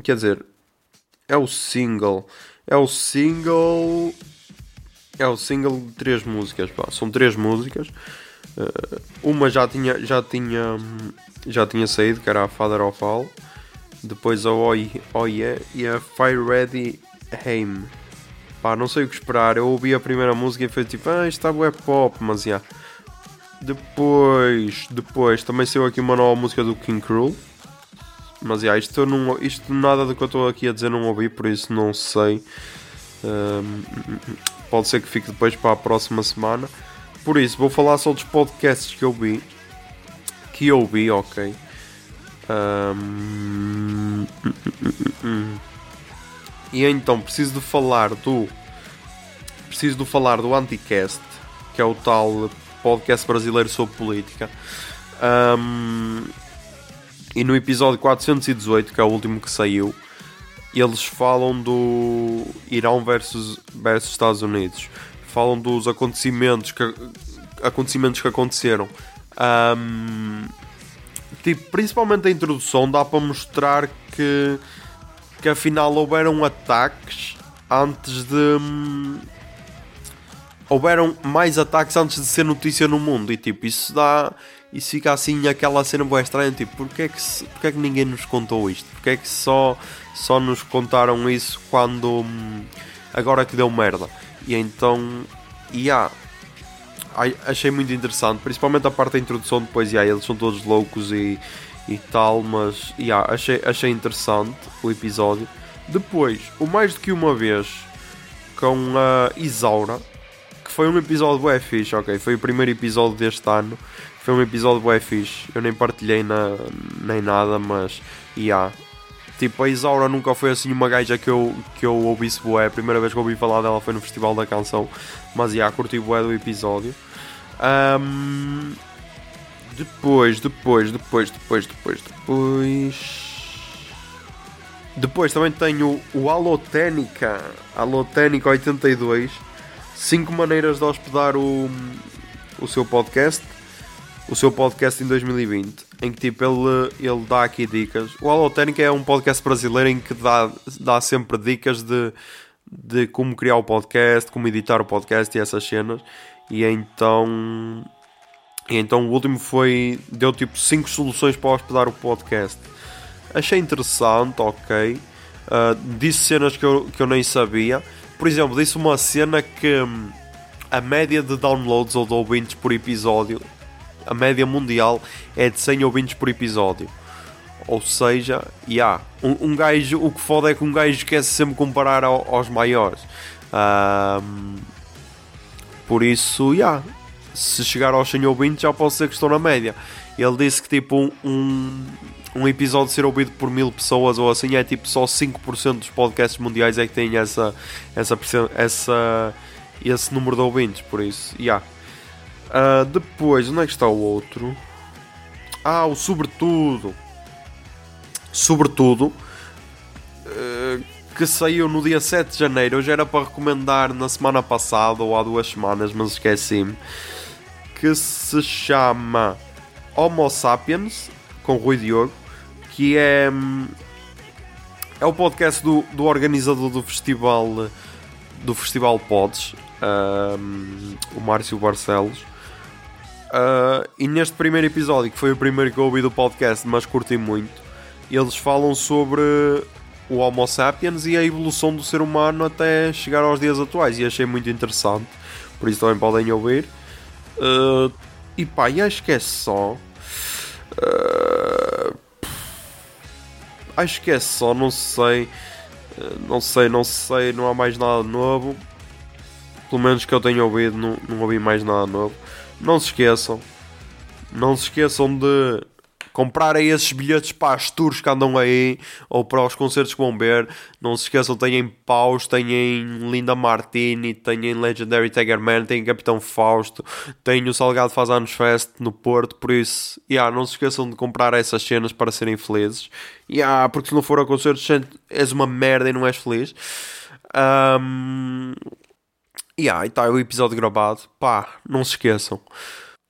Quer dizer, é o single. É o single. É o single de três músicas, pá. São três músicas. Uh, uma já tinha, já tinha, já tinha saído, que era a Father of All. Depois a Oi, Oi Yeah e a Fire Ready Aim. Pá, não sei o que esperar. Eu ouvi a primeira música e foi tipo, ah, isto está web pop, mas já. Depois, depois também saiu aqui uma nova música do King Cruel. Mas já, isto, não, isto nada do que eu estou aqui a dizer não ouvi, por isso não sei. Ahm, pode ser que fique depois para a próxima semana. Por isso, vou falar só dos podcasts que eu vi. Que eu vi, ok. Ahm, e então, preciso de falar do. Preciso de falar do Anticast, que é o tal podcast brasileiro sobre política. Ahm, e no episódio 418, que é o último que saiu, eles falam do Irão versus, versus Estados Unidos. Falam dos acontecimentos que, acontecimentos que aconteceram. Ahm, tipo, principalmente a introdução dá para mostrar que, que afinal houveram ataques antes de. hum, houveram mais ataques antes de ser notícia no mundo e tipo, isso dá. Isso fica assim aquela cena boa estranha, tipo, porque é, que, porque é que ninguém nos contou isto? Porque é que só, só nos contaram isso quando hum, agora que deu merda? E então, e ai- achei muito interessante, principalmente a parte da introdução depois, yeah, eles são todos loucos e, e tal, mas yeah, achei, achei interessante o episódio. Depois, o mais do que uma vez com a Isaura, que foi um episódio bué fixe, ok? Foi o primeiro episódio deste ano. Foi um episódio bué fixe. Eu nem partilhei na, nem nada, mas yeah. Tipo, a Isaura nunca foi assim uma gaja que eu, que eu ouvisse bué. A primeira vez que ouvi falar dela foi no Festival da Canção. Mas yeah, curti bué do episódio. Ahm, depois, depois, depois, depois, depois, depois. Depois também tenho o Aloténica, Aloténica 82, 5 maneiras de hospedar o, o seu podcast, o seu podcast em 2020, em que tipo ele, ele dá aqui dicas. O Aloténica é um podcast brasileiro em que dá, dá sempre dicas de, de como criar o podcast, como editar o podcast e essas cenas. E então e então o último foi. Deu tipo 5 soluções para hospedar o podcast. Achei interessante, ok. Uh, disse cenas que eu, que eu nem sabia. Por exemplo, disse uma cena que hum, a média de downloads ou de ouvintes por episódio, a média mundial é de 100 ouvintes por episódio. Ou seja, yeah, um, um gajo, o que foda é que um gajo quer -se sempre comparar ao- aos maiores. Ahm, por isso, yeah, se chegar aos 100 ouvintes já posso dizer que estou na média. Ele disse que tipo um, um, um episódio ser ouvido por mil pessoas ou assim é tipo só 5% dos podcasts mundiais é que têm essa, essa, essa, esse número de ouvintes, por isso, yeah. Ah, depois, onde é que está o outro? Ah, o Sobretudo. Sobretudo, eh, que saiu no dia 7 de janeiro. Já era para recomendar na semana passada ou há duas semanas, mas esqueci-me. Que se chama Homo Sapiens, com Rui Diogo, que é, hum, é o podcast do, do organizador do festival do festival Pods, hum, o Márcio Barcelos. Uh, e neste primeiro episódio, que foi o primeiro que eu ouvi do podcast, mas curti muito, eles falam sobre o Homo sapiens e a evolução do ser humano até chegar aos dias atuais. E achei muito interessante, por isso também podem ouvir. Uh, e pá, e acho que é só. Uh, acho que é só, não sei. Não sei, não sei, não há mais nada novo. Pelo menos que eu tenha ouvido, não, não ouvi mais nada novo. Não se esqueçam. Não se esqueçam de comprarem esses bilhetes para as tours que andam aí ou para os concertos que vão ver. Não se esqueçam, têm Paus, têm Linda Martini, têm Legendary Tiger Man, têm Capitão Fausto, têm o Salgado Faz Anos Fest no Porto. Por isso, yeah, não se esqueçam de comprar essas cenas para serem felizes. Yeah, porque se não for a concertos, és uma merda e não és feliz. Um, E está o episódio gravado. Pá, não se esqueçam.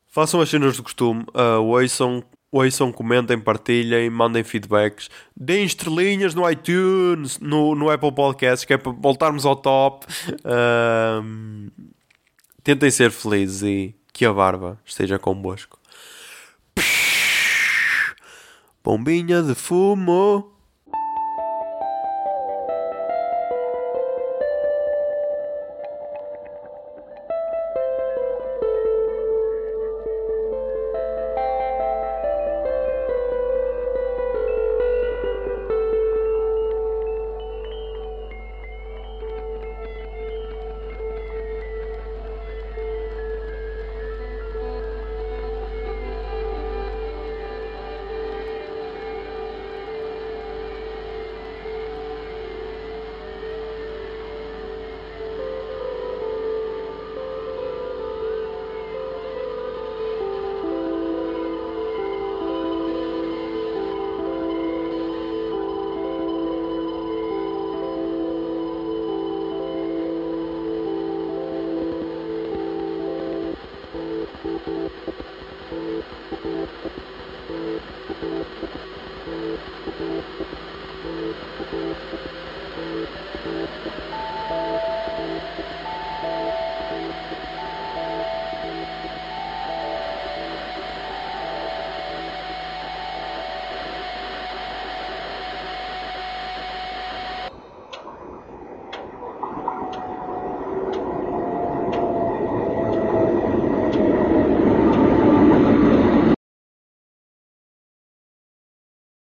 Façam as cenas do costume, uh, ouçam, ouçam, comentem, partilhem, mandem feedbacks, deem estrelinhas no iTunes, no, no Apple Podcasts, que é para voltarmos ao top. Ahm, tentem ser felizes e que a barba esteja convosco. Bombinha de fumo.